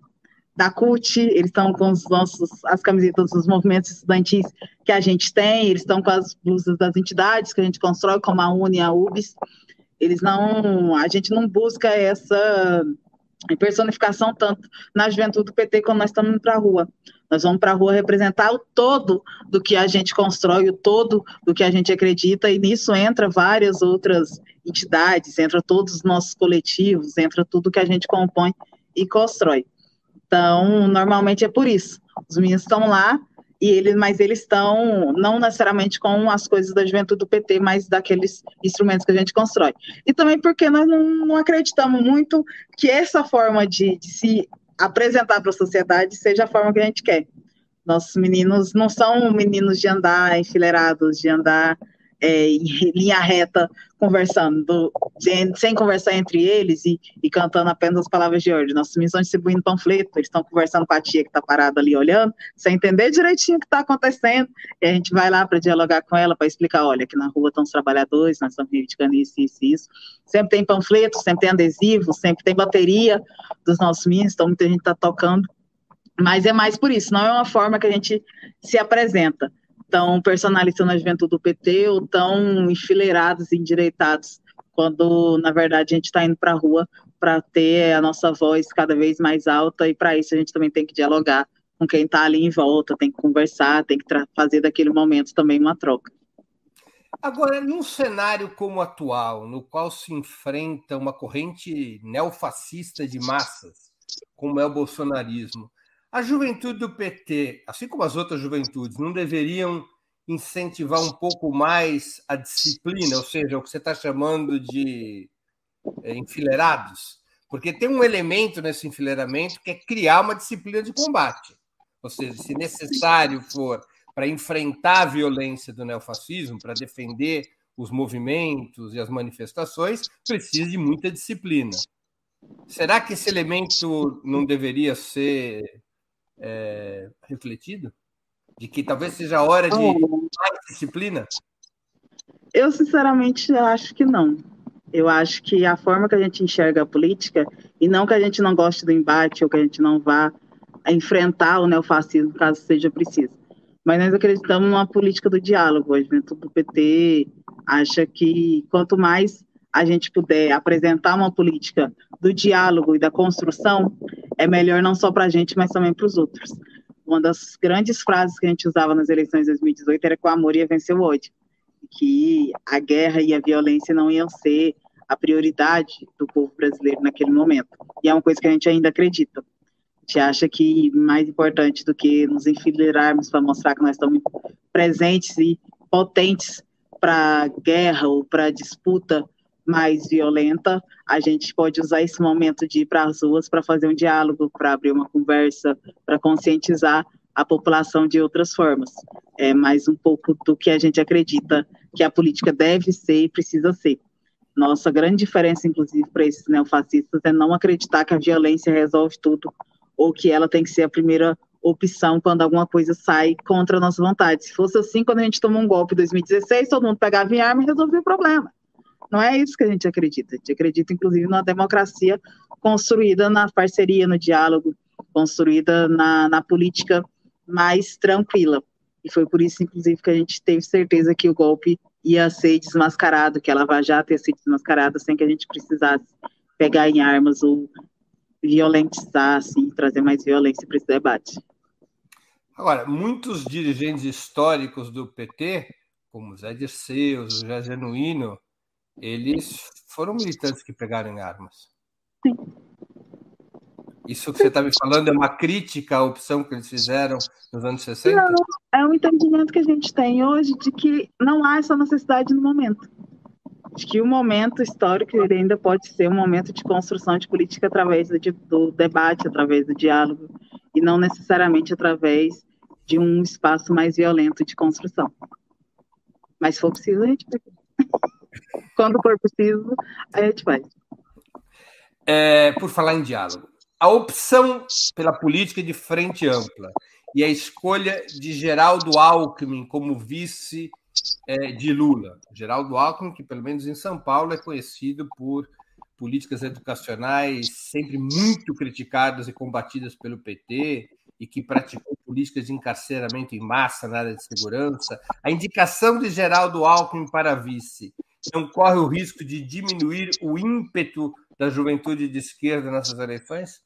Da CUT, eles estão com os nossos, as camisetas dos movimentos estudantis que a gente tem, eles estão com as blusas das entidades que a gente constrói, como a UNE a UBS. Eles não, a gente não busca essa personificação tanto na juventude do PT quando nós estamos indo para a rua. Nós vamos para a rua representar o todo do que a gente constrói, o todo do que a gente acredita, e nisso entra várias outras entidades, entra todos os nossos coletivos, entra tudo que a gente compõe e constrói. Então, normalmente é por isso. Os meninos estão lá e ele, mas eles estão não necessariamente com as coisas da juventude do PT, mas daqueles instrumentos que a gente constrói. E também porque nós não, não acreditamos muito que essa forma de, de se apresentar para a sociedade seja a forma que a gente quer. Nossos meninos não são meninos de andar enfileirados, de andar é, em linha reta, conversando, sem conversar entre eles e, e, cantando apenas as palavras de ordem. Nossos meninos estão distribuindo panfleto, eles estão conversando com a tia que está parada ali olhando, sem entender direitinho o que está acontecendo, e a gente vai lá para dialogar com ela, para explicar, olha, aqui na rua estão os trabalhadores, nós estamos reivindicando isso, isso, isso. Sempre tem panfleto, sempre tem adesivo, sempre tem bateria dos nossos meninos, então muita gente está tocando, mas é mais por isso, não é uma forma que a gente se apresenta tão personalistas na juventude do PT ou tão enfileirados, endireitados, quando na verdade a gente está indo para a rua para ter a nossa voz cada vez mais alta e para isso a gente também tem que dialogar com quem está ali em volta, tem que conversar, tem que fazer daquele momento também uma troca. Agora, num cenário como o atual, no qual se enfrenta uma corrente neofascista de massas, como é o bolsonarismo, a juventude do PT, assim como as outras juventudes, não deveriam incentivar um pouco mais a disciplina, ou seja, o que você está chamando de é, enfileirados? Porque tem um elemento nesse enfileiramento que é criar uma disciplina de combate. Ou seja, se necessário for para enfrentar a violência do neofascismo, para defender os movimentos e as manifestações, precisa de muita disciplina. Será que esse elemento não deveria ser é, refletido? De que talvez seja a hora de mais disciplina? Eu, sinceramente, acho que não. Eu acho que a forma que a gente enxerga a política, e não que a gente não goste do embate ou que a gente não vá enfrentar o neofascismo caso seja preciso. Mas nós acreditamos numa política do diálogo. A juventude do PT acha que quanto mais a gente puder apresentar uma política do diálogo e da construção, é melhor não só para a gente, mas também para os outros. Uma das grandes frases que a gente usava nas eleições de 2018 era que o amor ia vencer o ódio, que a guerra e a violência não iam ser a prioridade do povo brasileiro naquele momento. E é uma coisa que a gente ainda acredita. A gente acha que mais importante do que nos enfileirarmos para mostrar que nós estamos presentes e potentes para guerra ou para disputa mais violenta, a gente pode usar esse momento de ir para as ruas para fazer um diálogo, para abrir uma conversa, para conscientizar a população de outras formas. É mais um pouco do que a gente acredita que a política deve ser e precisa ser. Nossa grande diferença, inclusive, para esses neofascistas é não acreditar que a violência resolve tudo ou que ela tem que ser a primeira opção quando alguma coisa sai contra a nossa vontade. Se fosse assim, quando a gente tomou um golpe em 2016, todo mundo pegava em arma e resolvia o problema. Não é isso que a gente acredita. A gente acredita, inclusive, numa democracia construída na parceria, no diálogo, construída na, na política mais tranquila. E foi por isso, inclusive, que a gente teve certeza que o golpe ia ser desmascarado, que a Lava Jato ia ser desmascarada sem que a gente precisasse pegar em armas ou violentizar, assim, trazer mais violência para esse debate. Agora, muitos dirigentes históricos do PT, como Zé Dirceu, José Genuíno, eles foram militantes que pegaram em armas. Sim. Isso que você está me falando é uma crítica à opção que eles fizeram nos anos 60? Não, é um entendimento que a gente tem hoje de que não há essa necessidade no momento. De que o momento histórico ele ainda pode ser um momento de construção de política através do, do debate, através do diálogo, e não necessariamente através de um espaço mais violento de construção. Mas se for preciso, a gente. Quando for preciso, a gente vai. É, por falar em diálogo, a opção pela política de frente ampla e a escolha de Geraldo Alckmin como vice é, de Lula. Geraldo Alckmin, que pelo menos em São Paulo é conhecido por políticas educacionais sempre muito criticadas e combatidas pelo PT e que praticou políticas de encarceramento em massa na área de segurança. A indicação de Geraldo Alckmin para vice não corre o risco de diminuir o ímpeto da juventude de esquerda nessas eleições?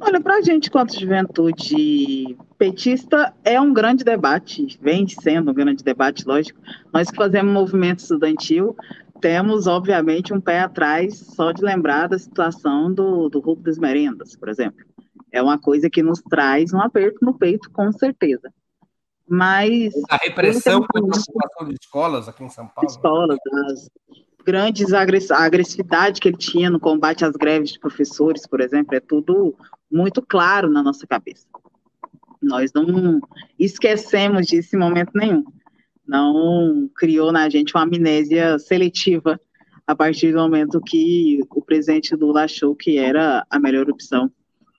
Olha, para a gente, quanto juventude petista, é um grande debate, vem sendo um grande debate, lógico. Nós que fazemos movimento estudantil, temos, obviamente, um pé atrás só de lembrar da situação do, do Rubro das Merendas, por exemplo. É uma coisa que nos traz um aperto no peito, com certeza. Mas. A repressão com a ocupação de escolas aqui em São Paulo. Escolas, as grandes agress a agressividade que ele tinha no combate às greves de professores, por exemplo, é tudo muito claro na nossa cabeça. Nós não esquecemos disso em momento nenhum. Não criou na gente uma amnésia seletiva a partir do momento que o presidente Lula achou que era a melhor opção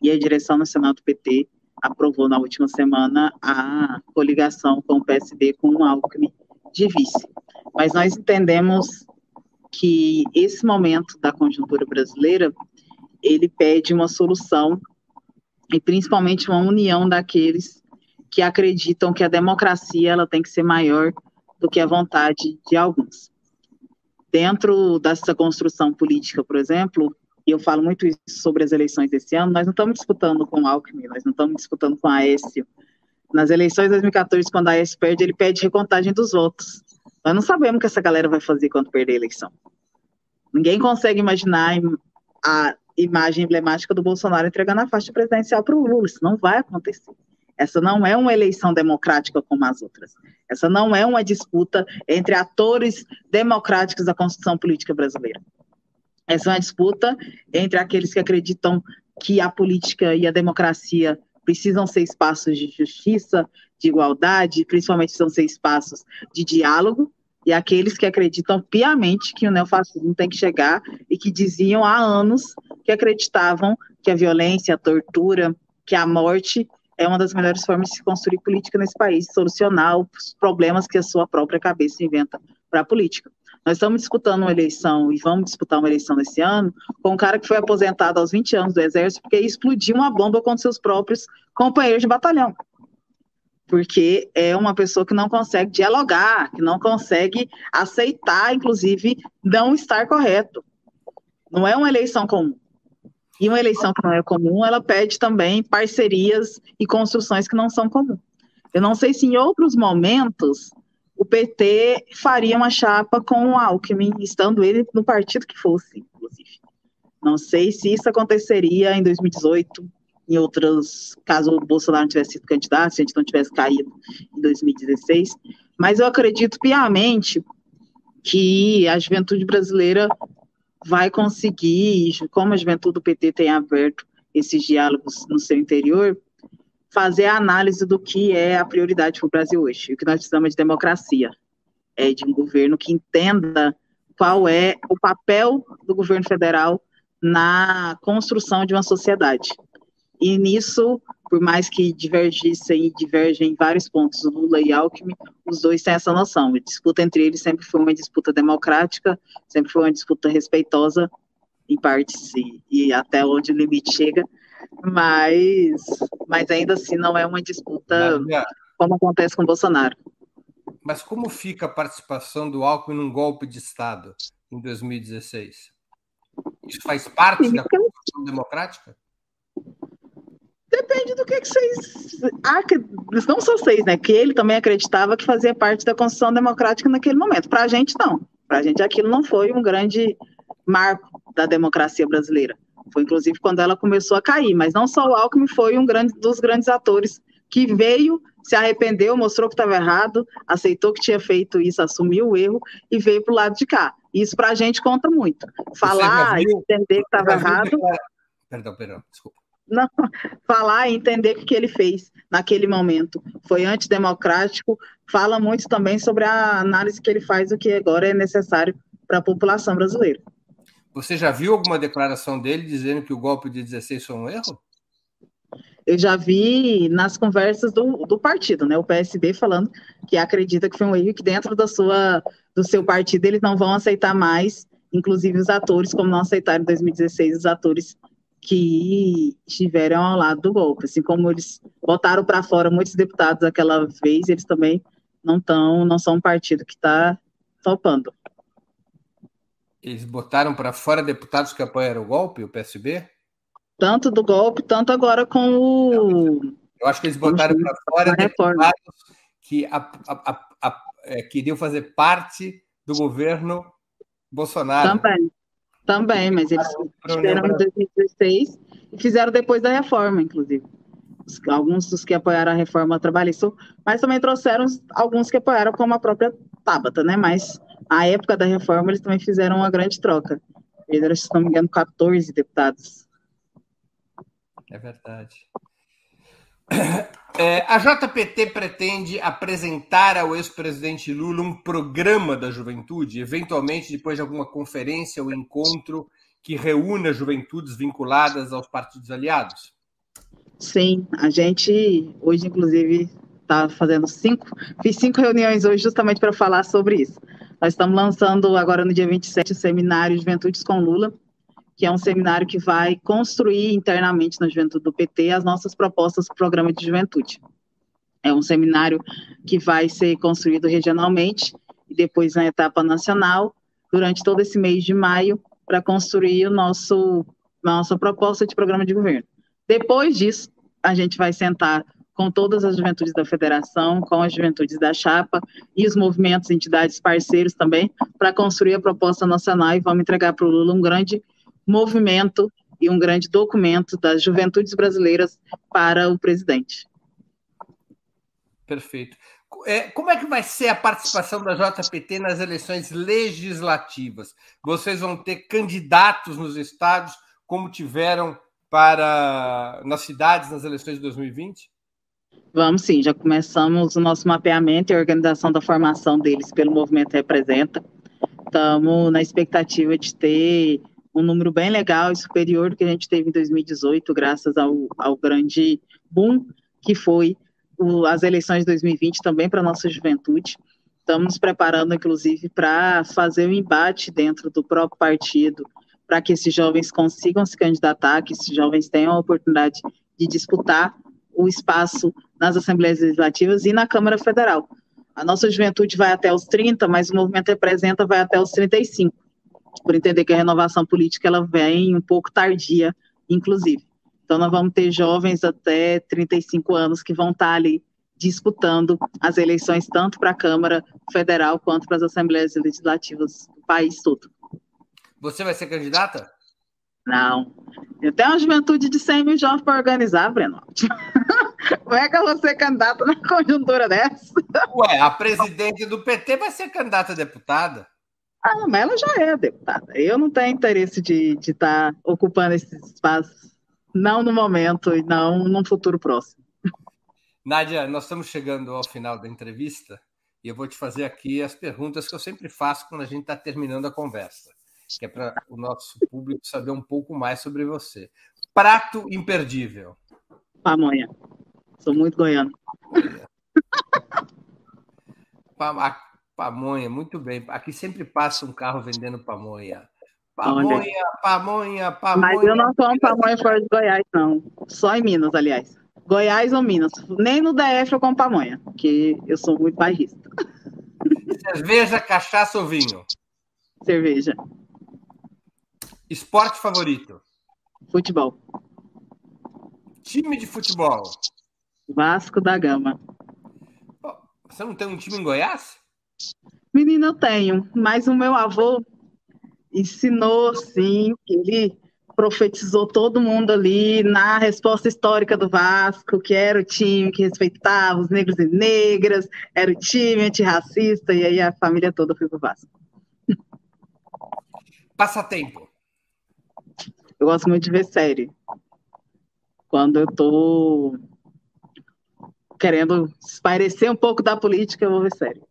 e a direção nacional do PT aprovou na última semana a coligação com o PSB com o Alckmin de vice. Mas nós entendemos que esse momento da conjuntura brasileira ele pede uma solução e principalmente uma união daqueles que acreditam que a democracia ela tem que ser maior do que a vontade de alguns. Dentro dessa construção política, por exemplo, e eu falo muito isso sobre as eleições desse ano, nós não estamos disputando com o Alckmin, nós não estamos disputando com a Aécio. Nas eleições de 2014, quando a Aécio perde, ele pede recontagem dos votos. Nós não sabemos o que essa galera vai fazer quando perder a eleição. Ninguém consegue imaginar a imagem emblemática do Bolsonaro entregando a faixa presidencial para o Lula. Isso não vai acontecer. Essa não é uma eleição democrática como as outras. Essa não é uma disputa entre atores democráticos da construção política brasileira. Essa é uma disputa entre aqueles que acreditam que a política e a democracia precisam ser espaços de justiça, de igualdade, principalmente precisam ser espaços de diálogo, e aqueles que acreditam piamente que o neofascismo tem que chegar e que diziam há anos que acreditavam que a violência, a tortura, que a morte é uma das melhores formas de se construir política nesse país, solucionar os problemas que a sua própria cabeça inventa para a política. Nós estamos disputando uma eleição e vamos disputar uma eleição nesse ano com um cara que foi aposentado aos 20 anos do Exército porque explodiu uma bomba contra seus próprios companheiros de batalhão. Porque é uma pessoa que não consegue dialogar, que não consegue aceitar, inclusive, não estar correto. Não é uma eleição comum. E uma eleição que não é comum, ela pede também parcerias e construções que não são comuns. Eu não sei se em outros momentos o PT faria uma chapa com o Alckmin, estando ele no partido que fosse, inclusive. Não sei se isso aconteceria em 2018, em outros, caso o Bolsonaro não tivesse sido candidato, se a gente não tivesse caído em 2016, mas eu acredito piamente que a juventude brasileira vai conseguir, como a juventude do PT tem aberto esses diálogos no seu interior, fazer a análise do que é a prioridade para o Brasil hoje, o que nós precisamos de democracia, é de um governo que entenda qual é o papel do governo federal na construção de uma sociedade. E nisso, por mais que divergissem e divergem em vários pontos, Lula e Alckmin, os dois têm essa noção. A disputa entre eles sempre foi uma disputa democrática, sempre foi uma disputa respeitosa, em partes, e, e até onde o limite chega, mas, mas ainda assim não é uma disputa Maria, como acontece com o Bolsonaro. Mas como fica a participação do Alckmin num golpe de Estado em 2016? Isso faz parte Sim, da Constituição Democrática? Depende do que, que vocês. Não só vocês, né? Que ele também acreditava que fazia parte da Constituição Democrática naquele momento. Para a gente, não. Para a gente, aquilo não foi um grande marco da democracia brasileira. Foi inclusive quando ela começou a cair, mas não só o Alckmin foi um grande, dos grandes atores que veio, se arrependeu, mostrou que estava errado, aceitou que tinha feito isso, assumiu o erro e veio para o lado de cá. Isso para a gente conta muito. Falar, entender que estava errado. Perdão, perdão, desculpa. Não, falar e entender o que ele fez naquele momento foi antidemocrático. Fala muito também sobre a análise que ele faz do que agora é necessário para a população brasileira. Você já viu alguma declaração dele dizendo que o golpe de 16 foi um erro? Eu já vi nas conversas do, do partido, né? O PSB falando que acredita que foi um erro e que dentro da sua, do seu partido eles não vão aceitar mais, inclusive os atores, como não aceitaram em 2016 os atores que estiveram ao lado do golpe. Assim como eles botaram para fora muitos deputados aquela vez, eles também não estão, não são um partido que está topando. Eles botaram para fora deputados que apoiaram o golpe, o PSB? Tanto do golpe, tanto agora com o. Eu acho que eles botaram para fora deputados que a, a, a, é, queriam fazer parte do governo Bolsonaro. Também, também, mas eles estiveram em 2016 e fizeram depois da reforma, inclusive. Alguns dos que apoiaram a reforma trabalhista, mas também trouxeram alguns que apoiaram, como a própria Tabata, né? Mas na época da reforma eles também fizeram uma grande troca. Eles, se não me engano, 14 deputados. É verdade. É, a JPT pretende apresentar ao ex-presidente Lula um programa da juventude, eventualmente depois de alguma conferência ou encontro que reúna juventudes vinculadas aos partidos aliados? Sim, a gente hoje, inclusive, está fazendo cinco, fiz cinco reuniões hoje justamente para falar sobre isso. Nós estamos lançando agora no dia 27 o seminário Juventudes com Lula, que é um seminário que vai construir internamente na juventude do PT as nossas propostas para o programa de juventude. É um seminário que vai ser construído regionalmente e depois na etapa nacional, durante todo esse mês de maio, para construir o nosso nossa proposta de programa de governo. Depois disso, a gente vai sentar com todas as juventudes da federação, com as juventudes da chapa e os movimentos, entidades parceiros também, para construir a proposta nacional e vamos entregar para o Lula um grande movimento e um grande documento das juventudes brasileiras para o presidente. Perfeito. É, como é que vai ser a participação da JPT nas eleições legislativas? Vocês vão ter candidatos nos estados, como tiveram para nas cidades nas eleições de 2020? Vamos sim, já começamos o nosso mapeamento e organização da formação deles pelo Movimento Representa. Estamos na expectativa de ter um número bem legal e superior do que a gente teve em 2018, graças ao, ao grande boom que foi o, as eleições de 2020 também para a nossa juventude. Estamos nos preparando, inclusive, para fazer o um embate dentro do próprio partido, para que esses jovens consigam se candidatar, que esses jovens tenham a oportunidade de disputar o espaço nas Assembleias Legislativas e na Câmara Federal. A nossa juventude vai até os 30, mas o movimento representa vai até os 35 por entender que a renovação política ela vem um pouco tardia, inclusive. Então, nós vamos ter jovens até 35 anos que vão estar ali disputando as eleições tanto para a Câmara Federal quanto para as Assembleias Legislativas do país todo. Você vai ser candidata? Não. Eu tenho uma juventude de 100 mil jovens para organizar, Breno. Como é que eu vou ser candidata na conjuntura dessa? Ué, a presidente do PT vai ser candidata a deputada. Ah, mas ela já é deputada. Eu não tenho interesse de estar tá ocupando esses espaços, não no momento e não no futuro próximo. Nádia, nós estamos chegando ao final da entrevista e eu vou te fazer aqui as perguntas que eu sempre faço quando a gente está terminando a conversa, que é para o nosso público saber um pouco mais sobre você. Prato imperdível. Pamonha. Sou muito goiano. Pamonha. Pamonha, muito bem. Aqui sempre passa um carro vendendo pamonha. Pamonha, pamonha, pamonha. Mas eu não como pamonha fora de Goiás, não. Só em Minas, aliás. Goiás ou Minas. Nem no DF eu como pamonha, porque eu sou muito bairrista. Cerveja, cachaça ou vinho? Cerveja. Esporte favorito? Futebol. Time de futebol? Vasco da Gama. Você não tem um time em Goiás? Menina, eu tenho, mas o meu avô ensinou, sim, ele profetizou todo mundo ali na resposta histórica do Vasco, que era o time que respeitava os negros e negras, era o time antirracista, e aí a família toda foi pro Vasco. Passatempo. Eu gosto muito de ver série. Quando eu tô querendo espairecer um pouco da política, eu vou ver série.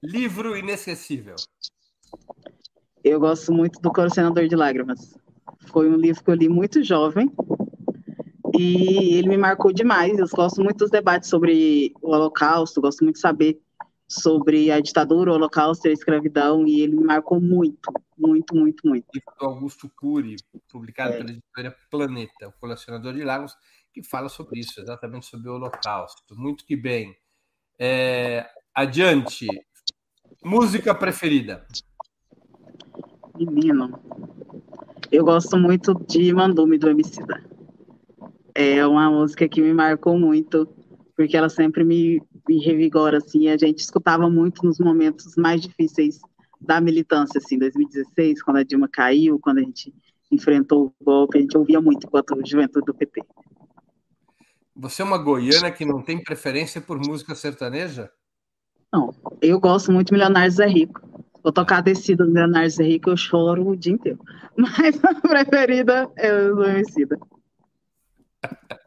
Livro inesquecível. Eu gosto muito do Colecionador de Lágrimas. Foi um livro que eu li muito jovem e ele me marcou demais. Eu gosto muito dos debates sobre o Holocausto, gosto muito de saber sobre a ditadura, o Holocausto e a escravidão, e ele me marcou muito, muito, muito, muito. Do Augusto Cury, publicado é. pela editora Planeta, o Colecionador de Lágrimas, que fala sobre isso, exatamente sobre o Holocausto. Muito que bem. É, adiante, Música preferida? Menino, eu gosto muito de Mandume do Emicida. É uma música que me marcou muito, porque ela sempre me, me revigora, assim, a gente escutava muito nos momentos mais difíceis da militância, assim, 2016, quando a Dilma caiu, quando a gente enfrentou o golpe, a gente ouvia muito enquanto juventude do PT. Você é uma goiana que não tem preferência por música sertaneja? Não, eu gosto muito de Milionários é Rico. Vou tocar a descida do Milionários é Rico, eu choro o dia inteiro. Mas a preferida é o Emicida.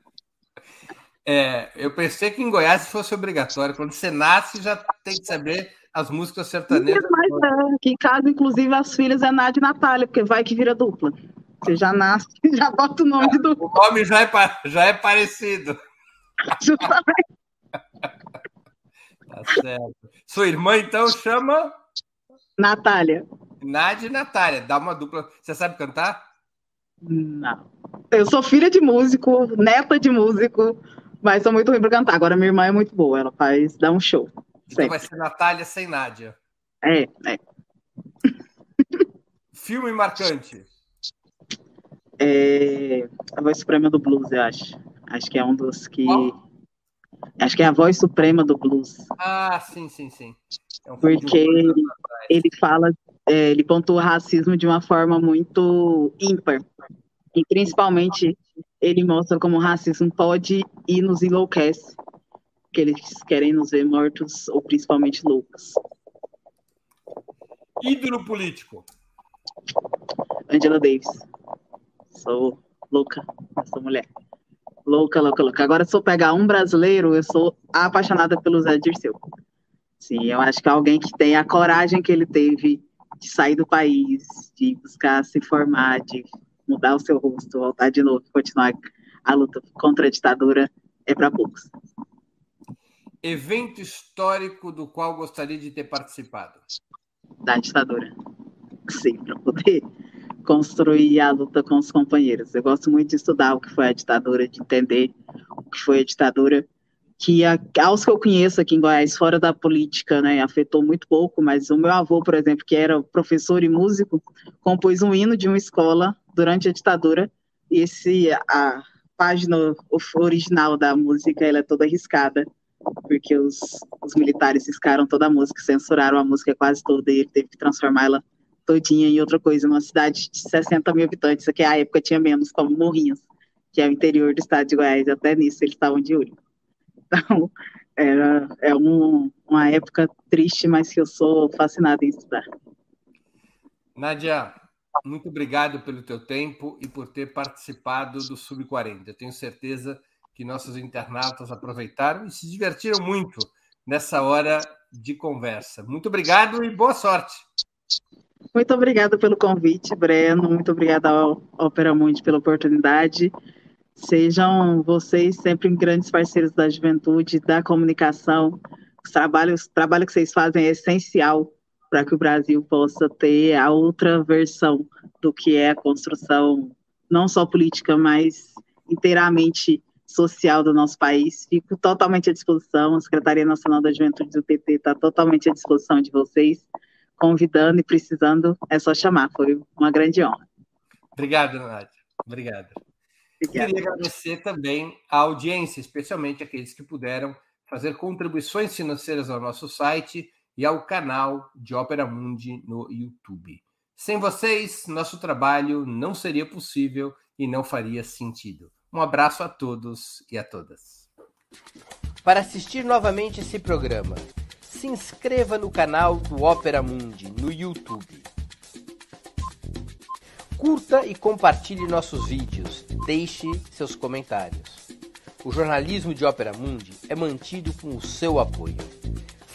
É, eu pensei que em Goiás fosse obrigatório. Quando você nasce, já tem que saber as músicas sertanejas. Mas é, aqui em casa, inclusive, as filhas é Nádia e Natália, porque vai que vira dupla. Você já nasce, já bota o nome dupla. O nome já é, já é parecido. Justamente. tá certo. Sua irmã, então, chama? Natália. Nádia e Natália. Dá uma dupla. Você sabe cantar? Não. Eu sou filha de músico, neta de músico, mas sou muito ruim para cantar. Agora minha irmã é muito boa, ela faz, dá um show. Então vai ser Natália sem Nádia. É, é. Filme marcante. É a voz suprema do blues, eu acho. Acho que é um dos que. Oh. Acho que é a voz suprema do blues. Ah, sim, sim, sim. É um Porque ele, ele fala, é, ele pontua o racismo de uma forma muito ímpar. E principalmente ele mostra como o racismo pode e nos enlouquece que eles querem nos ver mortos ou principalmente loucos. Ídolo político. Angela Davis. Sou louca, sou mulher. Louca, louca, louca. Agora, se eu pegar um brasileiro, eu sou apaixonada pelo Zé Dirceu. Sim, eu acho que alguém que tem a coragem que ele teve de sair do país, de buscar se formar, de mudar o seu rosto, voltar de novo, continuar a luta contra a ditadura, é para poucos evento histórico do qual gostaria de ter participado? Da ditadura. Sim, para poder construir a luta com os companheiros. Eu gosto muito de estudar o que foi a ditadura, de entender o que foi a ditadura, que a, aos que eu conheço aqui em Goiás, fora da política, né, afetou muito pouco, mas o meu avô, por exemplo, que era professor e músico, compôs um hino de uma escola durante a ditadura, e esse, a página original da música, ela é toda arriscada, porque os, os militares riscaram toda a música, censuraram a música quase toda e ele teve que transformá-la todinha em outra coisa, uma cidade de 60 mil habitantes, que à época tinha menos, como Morrinhos, que é o interior do estado de Goiás, até nisso eles estavam de olho. Então, era, é um, uma época triste, mas que eu sou fascinada em estudar. Nádia, muito obrigado pelo teu tempo e por ter participado do Sub-40. Eu tenho certeza que nossos internautas aproveitaram e se divertiram muito nessa hora de conversa. Muito obrigado e boa sorte. Muito obrigada pelo convite, Breno. Muito obrigada ao Opera Mundi pela oportunidade. Sejam vocês sempre grandes parceiros da juventude, da comunicação. O trabalho que vocês fazem é essencial para que o Brasil possa ter a outra versão do que é a construção, não só política, mas inteiramente social do nosso país. Fico totalmente à disposição. A Secretaria Nacional da Juventude do PT está totalmente à disposição de vocês. Convidando e precisando, é só chamar. Foi uma grande honra. Obrigado, Nádia. Obrigado. Obrigada. Queria agradecer também a audiência, especialmente aqueles que puderam fazer contribuições financeiras ao nosso site e ao canal de Ópera Mundi no YouTube. Sem vocês, nosso trabalho não seria possível e não faria sentido. Um abraço a todos e a todas. Para assistir novamente esse programa, se inscreva no canal do Ópera Mundi no YouTube. Curta e compartilhe nossos vídeos. Deixe seus comentários. O jornalismo de Ópera Mundi é mantido com o seu apoio.